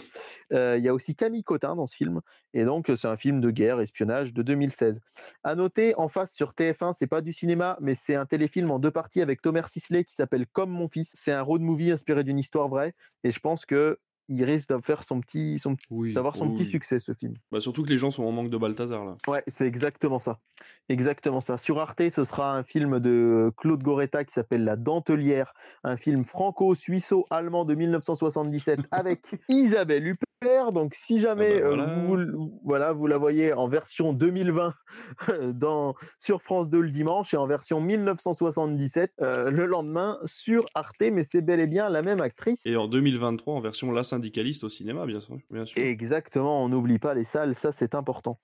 Il y a aussi Camille Cotin dans ce film. Et donc, c'est un film de guerre, espionnage de 2016. À noter, en face sur TF1, c'est pas du cinéma, mais c'est un téléfilm en deux parties avec Thomas Sisley qui s'appelle Comme mon fils. C'est un road movie inspiré d'une histoire vraie, et je pense que il risque faire son petit, son, Oui. d'avoir son oui, petit succès ce film. Bah, surtout que les gens sont en manque de Balthazar là. Ouais, c'est exactement ça. Exactement ça. Sur Arte, ce sera un film de Claude Goretta qui s'appelle La Dentelière, un film franco-suisseau-allemand de 1977 avec Isabelle Huppert. Donc, si jamais Ah bah euh, voilà. vous, l- voilà, vous la voyez en version 2020 dans, sur France 2 le dimanche et en version 1977 euh, le lendemain sur Arte, mais c'est bel et bien la même actrice. Et en 2023 en version La Syndicaliste au cinéma, bien sûr. Bien sûr. Exactement, on n'oublie pas les salles, ça c'est important.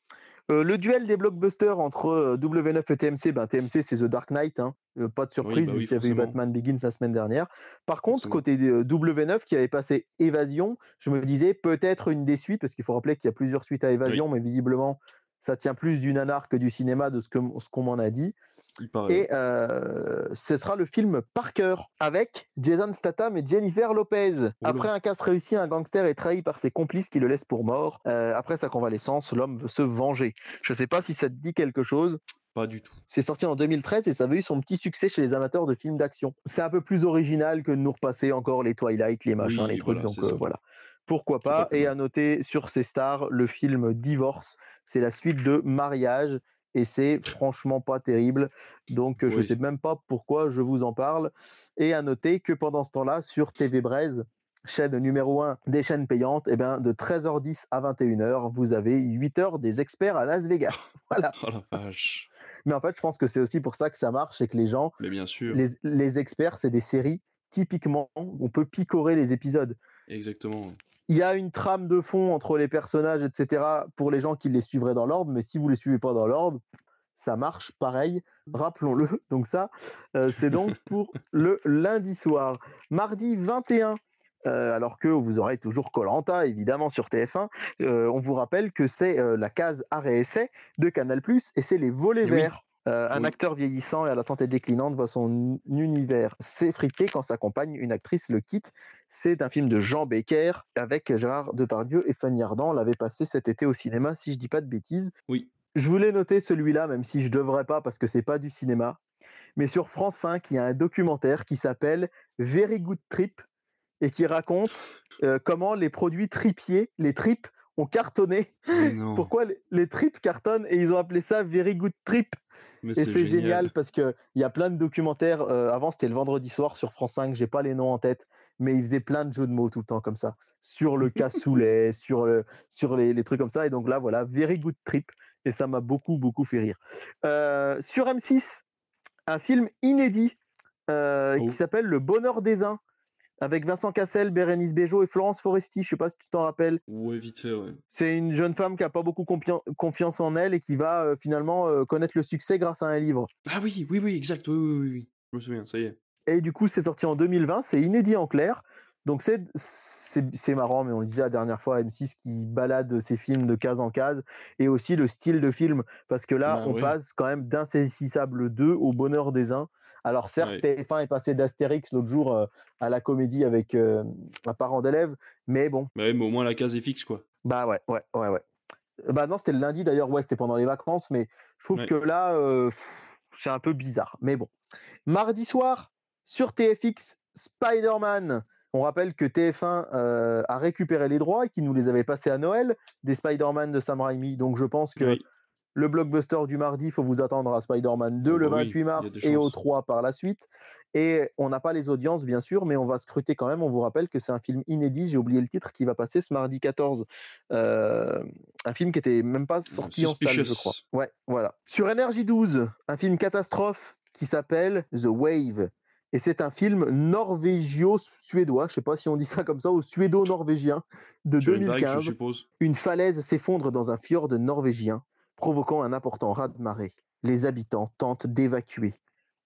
Euh, le duel des blockbusters entre euh, W9 et TMC, ben, TMC c'est The Dark Knight, hein. Euh, pas de surprise bah vu oui, qu'il y avait eu. Batman Begins la semaine dernière. Par contre, Forcément. côté euh, W9 qui avait passé Évasion, je me disais peut-être une des suites, parce qu'il faut rappeler qu'il y a plusieurs suites à Évasion, mais visiblement ça tient plus du nanar que du cinéma de ce qu'on m'en a dit. Il. Et euh, ce sera le film Parker avec Jason Statham et Jennifer Lopez. Oula. Après un casse réussi, un gangster est trahi par ses complices qui le laissent pour mort. Euh, après sa convalescence, l'homme veut se venger. Je ne sais pas si ça te dit quelque chose. Pas du tout. C'est sorti en 2013 et ça avait eu son petit succès chez les amateurs de films d'action. C'est un peu plus original que de nous repasser encore les Twilight, les machins, Oui, les trucs. voilà, donc euh, voilà. Pourquoi pas. Et à noter sur ces stars le film Divorce. C'est la suite de Mariage et c'est franchement pas terrible. Donc euh, je Oui. sais même pas pourquoi je vous en parle. Et à noter que pendant ce temps-là, sur TV Braise, chaîne numéro 1 des chaînes payantes, eh ben, de 13h10 à 21h, vous avez 8 heures des experts à Las Vegas. Voilà. Oh la vache. Mais en fait, je pense que c'est aussi pour ça que ça marche, c'est que les gens, Mais bien sûr. les, les experts, c'est des séries, typiquement, on peut picorer les épisodes. Exactement. Il y a une trame de fond entre les personnages, etc., pour les gens qui les suivraient dans l'ordre, mais si vous les suivez pas dans l'ordre, ça marche pareil, rappelons-le. Donc ça, euh, c'est donc pour le lundi soir. Mardi 21, euh, alors que vous aurez toujours Colanta, évidemment, sur TF1, euh, on vous rappelle que c'est la case arrêt essai de Canal+, et c'est les volets Eh oui. verts. Euh, un Oui. acteur vieillissant et à la santé déclinante voit son univers s'effriter quand sa compagne, une actrice, le quitte. C'est un film de Jean Becker avec Gérard Depardieu et Fanny Ardant. On l'avait passé cet été au cinéma, si je dis pas de bêtises. Oui. Je voulais noter celui-là, même si je devrais pas parce que c'est pas du cinéma. Mais sur France 5, il y a un documentaire qui s'appelle Very Good Trip et qui raconte euh, comment les produits tripiers, les tripes, ont cartonné. Pourquoi les, les tripes cartonnent et ils ont appelé ça Very Good Trip? Mais Et c'est génial parce qu'il y a plein de documentaires. euh, avant, c'était le vendredi soir sur France 5, j'ai pas les noms en tête, mais ils faisaient plein de jeux de mots tout le temps comme ça. Sur le cassoulet, sur, le, sur les, les trucs comme ça. Et donc là, voilà, Very Good Trip. Et ça m'a beaucoup, beaucoup fait rire. Euh, sur M6, un film inédit euh, Oh. qui s'appelle Le Bonheur des uns, avec Vincent Cassel, Bérénice Bejo et Florence Foresti. Je sais pas si tu t'en rappelles. Ouais, vite fait, ouais. C'est une jeune femme qui a pas beaucoup confiance en elle et qui va euh, finalement euh, connaître le succès grâce à un livre. Ah oui, oui, oui, exact. Oui, oui, oui, oui. Je me souviens, ça y est. Et du coup, c'est sorti en 2020, c'est inédit en clair. Donc c'est c'est marrant, mais on le disait la dernière fois, M6 qui balade ses films de case en case, et aussi le style de film, parce que là, Bah on passe quand même d'Insaisissable 2 au Bonheur des uns, Alors certes, Ouais. TF1 est passé d'Astérix l'autre jour euh, à la comédie avec euh, un parent d'élève, mais bon, Bah ouais, mais au moins la case est fixe, quoi. bah ouais, ouais, ouais, ouais. Bah non, c'était le lundi d'ailleurs, ouais, c'était pendant les vacances, mais je trouve Ouais. que là, euh, c'est un peu bizarre. Mais bon. Mardi soir, sur TFX, Spider-Man. On rappelle que TF1 euh, a récupéré les droits et qu'il nous les avait passés à Noël des Spider-Man de Sam Raimi. Donc je pense que Oui. Le blockbuster du mardi, il faut vous attendre à Spider-Man 2 Oh le bah oui, 28 il y a mars et au chances. 3 par la suite. Et on n'a pas les audiences, bien sûr, mais on va scruter quand même. On vous rappelle que c'est un film inédit, j'ai oublié le titre, qui va passer ce mardi 14. Euh, un film qui était même pas sorti en salle, je crois. Ouais, voilà. Sur Energy 12, un film catastrophe qui s'appelle The Wave. Et c'est un film norvégio-suédois, je sais pas si on dit ça comme ça, ou suédo-norvégien de Sur une vague, 2015 je suppose. une falaise s'effondre dans un fjord norvégien, provoquant un important raz-de-marée. Les habitants tentent d'évacuer.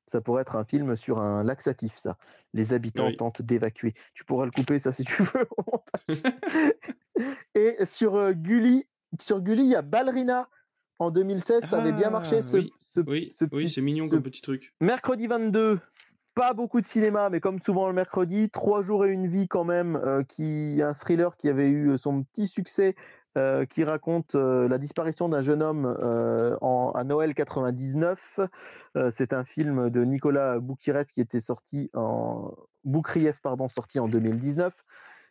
Ça pourrait être un film sur un laxatif, ça. Les habitants Oui. tentent d'évacuer. Tu pourras le couper, ça, si tu veux, au montage. Et sur euh, Gulli, sur Gulli, il y a Ballerina. En 2016, ça avait bien marché, Ah, ce, oui, ce- Oui, ce oui petit- c'est mignon ce comme petit truc. Mercredi 22, pas beaucoup de cinéma, mais comme souvent le mercredi, Trois jours et une vie quand même, euh, qui un thriller qui avait eu son petit succès, euh, qui raconte euh, la disparition d'un jeune homme euh, en- à Noël 99. Euh, C'est un film de Nicolas Boukirev qui était sorti en Boukrieff, pardon, sorti en 2019.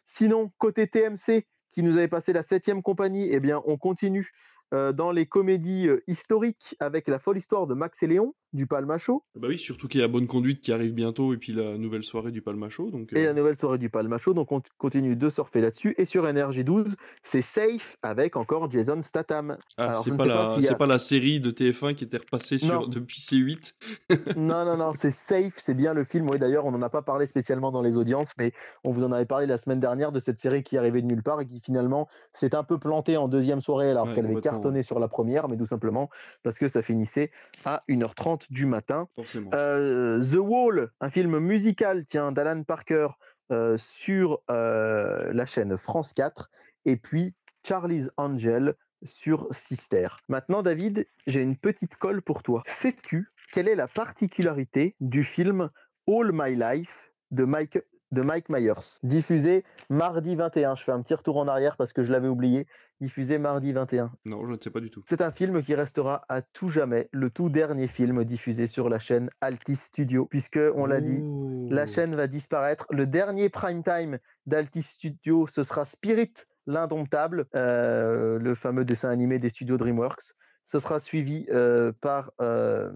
Sinon, côté TMC, qui nous avait passé la septième compagnie, eh bien, on continue dans les comédies historiques avec la folle histoire de Max et Léon du Palmacho. Bah oui, surtout qu'il y a Bonne Conduite qui arrive bientôt et puis la nouvelle soirée du Palmacho. Donc, et euh, la nouvelle soirée du Palmacho. Donc on continue de surfer là-dessus. Et sur NRJ12, c'est Safe avec encore Jason Statham. ah, c'est pas, la... a- pas la série de TF1 qui était repassée sur... depuis C8. non, non, non, c'est Safe, c'est bien le film. Oui, d'ailleurs, on n'en a pas parlé spécialement dans les audiences, mais on vous en avait parlé la semaine dernière de cette série qui arrivait de nulle part et qui finalement s'est un peu plantée en deuxième soirée alors Ouais, qu'elle avait cartonné sur la première, mais tout simplement parce que ça finissait à 1h30 du matin. Forcément. Euh, The Wall, un film musical, tiens, d'Alan Parker euh, sur euh, la chaîne France 4, et puis Charlie's Angel sur Sister. Maintenant, David, j'ai une petite colle pour toi. Sais-tu quelle est la particularité du film All My Life de Mike, de Mike Myers, diffusé mardi 21 Je fais un petit retour en arrière parce que je l'avais oublié. Diffusé mardi 21. Non, je ne sais pas du tout. C'est un film qui restera à tout jamais le tout dernier film diffusé sur la chaîne Altis Studio, puisque on l'a dit, la chaîne va disparaître. Le dernier prime time d'Altis Studio, ce sera Spirit, l'indomptable, euh, le fameux dessin animé des studios DreamWorks. Ce sera suivi euh, par euh,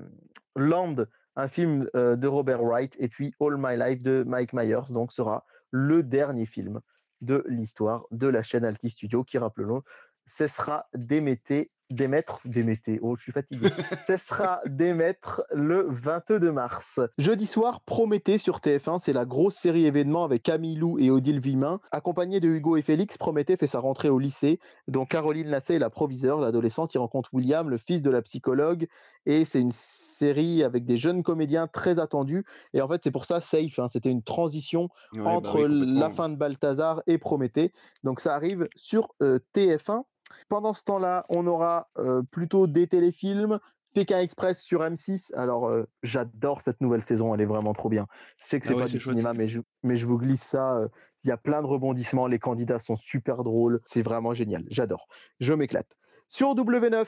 Land, un film euh, de Robert Wright, et puis All My Life de Mike Myers. Donc, sera le dernier film de l'histoire de la chaîne Altis Studio, qui, rappelons-le, cessera d'émettre, d'émettre, d'émettre, oh, je suis fatigué, cessera d'émettre le 22 mars. Jeudi soir, Prométhée sur TF1, c'est la grosse série événement avec Camille Lou et Odile Vimin. Accompagné de Hugo et Félix, Prométhée fait sa rentrée au lycée, dont Caroline Lassay est la proviseure, l'adolescente, qui rencontre William, le fils de la psychologue, et c'est une série avec des jeunes comédiens très attendus, et en fait c'est pour ça Safe, hein, c'était une transition Ouais, bah entre oui, la fin de Balthazar et Prométhée. Donc ça arrive sur euh, TF1. Pendant ce temps-là, on aura euh, plutôt des téléfilms. Pékin Express sur M6. Alors, euh, j'adore cette nouvelle saison, elle est vraiment trop bien. Je sais que Ah c'est ouais, pas du chouette. cinéma, mais je, mais je vous glisse ça. euh, Il y a plein de rebondissements, les candidats sont super drôles. C'est vraiment génial, j'adore. Je m'éclate. Sur W9,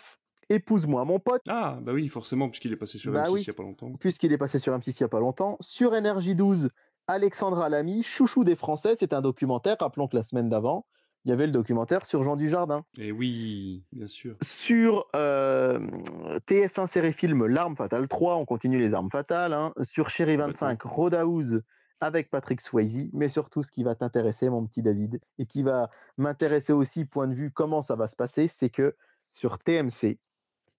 Épouse-moi mon pote. Ah, bah oui, forcément, puisqu'il est passé sur Bah M6 oui. il n'y a pas longtemps. puisqu'il est passé sur M6 il n'y a pas longtemps. Sur NRJ12, Alexandra Lamy, chouchou des Français, c'est un documentaire. Rappelons que la semaine d'avant, il y avait le documentaire sur Jean Dujardin. Et oui, bien sûr. Sur euh, TF1 série film L'arme fatale 3, on continue les armes fatales. hein. Sur Chéri 25, Roadhouse avec Patrick Swayze. Mais surtout, ce qui va t'intéresser, mon petit David, et qui va m'intéresser aussi, point de vue comment ça va se passer, c'est que sur TMC,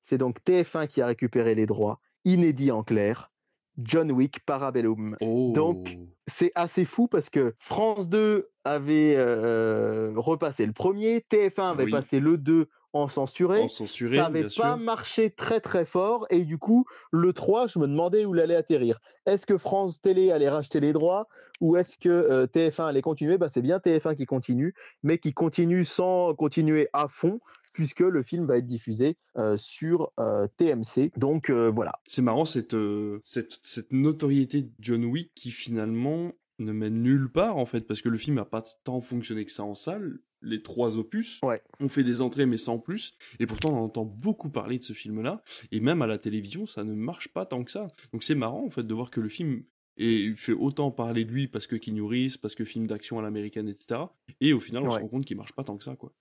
c'est donc TF1 qui a récupéré les droits, inédit en clair, John Wick Parabellum. Oh. Donc, c'est assez fou parce que France 2 avait euh, repassé le premier, TF1 avait Oui. passé le 2 en censuré. en censuré, ça n'avait sûr. pas marché très très fort et du coup le 3 je me demandais où il allait atterrir. Est-ce que France Télé allait racheter les droits ou est-ce que euh, TF1 allait continuer? Bah, C'est bien TF1 qui continue mais qui continue sans continuer à fond puisque le film va être diffusé sur TMC. Donc voilà. C'est marrant cette, cette, cette notoriété de John Wick qui finalement ne mène nulle part en fait, parce que le film n'a pas tant fonctionné que ça en salle. Les trois opus ouais. ont fait des entrées mais sans plus, et pourtant on entend beaucoup parler de ce film-là, et même à la télévision ça ne marche pas tant que ça. Donc c'est marrant en fait de voir que le film et fait autant parler de lui parce que Keanu Reeves, parce que film d'action à l'américaine, etc. Et au final on se rend compte qu'il marche pas tant que ça quoi.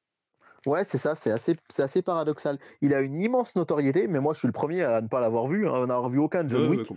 Ouais, c'est ça, c'est assez, c'est assez paradoxal. Il a une immense notoriété, mais moi je suis le premier à ne pas l'avoir vu, hein, à n'avoir vu aucun John Wick.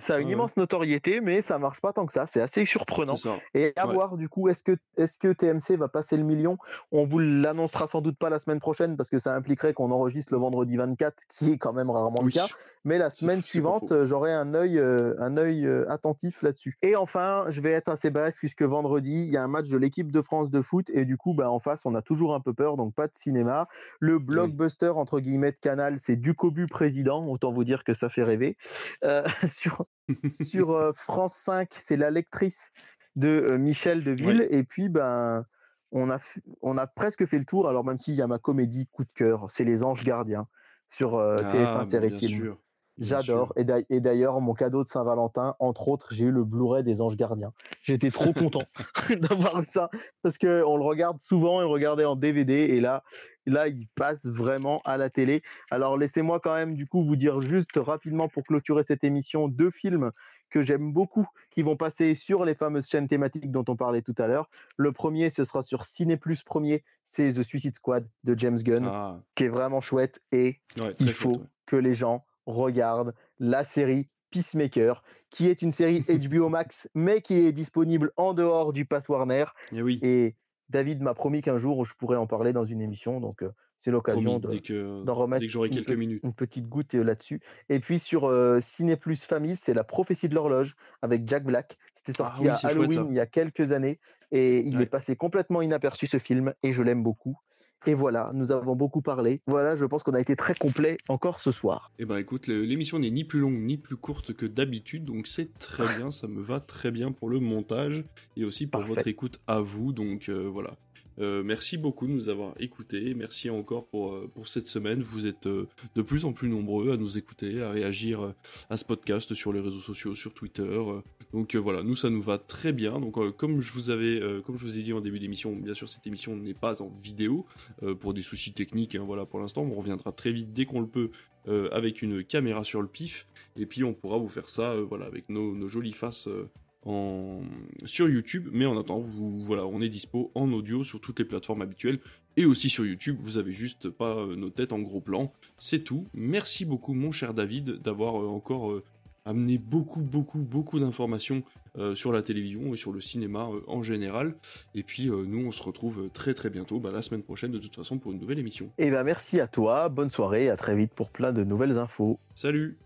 ça a une immense notoriété, mais ça marche pas tant que ça. C'est assez surprenant. Et à voir du coup, est-ce que, est-ce que TMC va passer le million? On vous l'annoncera sans doute pas la semaine prochaine parce que ça impliquerait qu'on enregistre le vendredi 24, qui est quand même rarement le cas mais la semaine suivante, j'aurai un œil, euh, un œil euh, attentif là-dessus. Et enfin, je vais être assez bref puisque vendredi, il y a un match de l'équipe de France de foot et du coup, bah, en face, on a toujours un peu peur, donc pas de cinéma. Le blockbuster entre guillemets de Canal, c'est Ducobu président, autant vous dire que ça fait rêver. Euh, sur sur France 5, c'est la lectrice de Michel Deville et puis ben on a, on a presque fait le tour, alors même s'il y a ma comédie coup de cœur, c'est Les Anges Gardiens sur TF1 ah, Série Film. J'adore. Et d'ailleurs, mon cadeau de Saint-Valentin, entre autres, j'ai eu le Blu-ray des Anges Gardiens. J'étais trop content d'avoir ça parce qu'on le regarde souvent et le regardait en DVD et là, là, il passe vraiment à la télé. Alors, laissez-moi quand même, du coup, vous dire juste rapidement pour clôturer cette émission deux films que j'aime beaucoup qui vont passer sur les fameuses chaînes thématiques dont on parlait tout à l'heure. Le premier, ce sera sur Ciné Plus premier, c'est The Suicide Squad de James Gunn, ah. qui est vraiment chouette et il faut que les gens regarde la série Peacemaker, qui est une série HBO Max, mais qui est disponible en dehors du Pass Warner. Et, eh oui. et David m'a promis qu'un jour je pourrais en parler dans une émission, donc euh, c'est l'occasion d'en remettre quelques une, minutes. une, petite goutte euh, là-dessus. Et puis sur euh, Ciné Plus Famille, c'est La prophétie de l'horloge avec Jack Black. C'était ah sorti à Halloween il y a quelques années et il est passé complètement inaperçu ce film et je l'aime beaucoup. Et voilà, nous avons beaucoup parlé. Voilà, je pense qu'on a été très complet encore ce soir. Eh ben écoute, l'émission n'est ni plus longue ni plus courte que d'habitude, donc c'est très bien, ça me va très bien pour le montage et aussi pour votre écoute à vous. Donc euh, voilà, euh, merci beaucoup de nous avoir écoutés. Merci encore pour, euh, cette semaine. Vous êtes euh, de plus en plus nombreux à nous écouter, à réagir à ce podcast sur les réseaux sociaux, sur Twitter. Donc voilà, nous ça nous va très bien. Donc comme je vous avais, comme je vous ai dit en début d'émission, bien sûr cette émission n'est pas en vidéo pour des soucis techniques. Hein, voilà pour l'instant, on reviendra très vite dès qu'on le peut avec une caméra sur le pif. Et puis on pourra vous faire ça, voilà, avec nos jolies faces sur YouTube. Mais en attendant, vous, voilà, on est dispo en audio sur toutes les plateformes habituelles et aussi sur YouTube. Vous avez juste pas euh, nos têtes en gros plan. C'est tout. Merci beaucoup, mon cher David, d'avoir euh, encore euh, amené beaucoup, beaucoup, beaucoup d'informations sur la télévision et sur le cinéma en général. Et puis nous, on se retrouve très très bientôt, bah, la semaine prochaine de toute façon, pour une nouvelle émission. Et eh ben merci à toi, bonne soirée, à très vite pour plein de nouvelles infos. Salut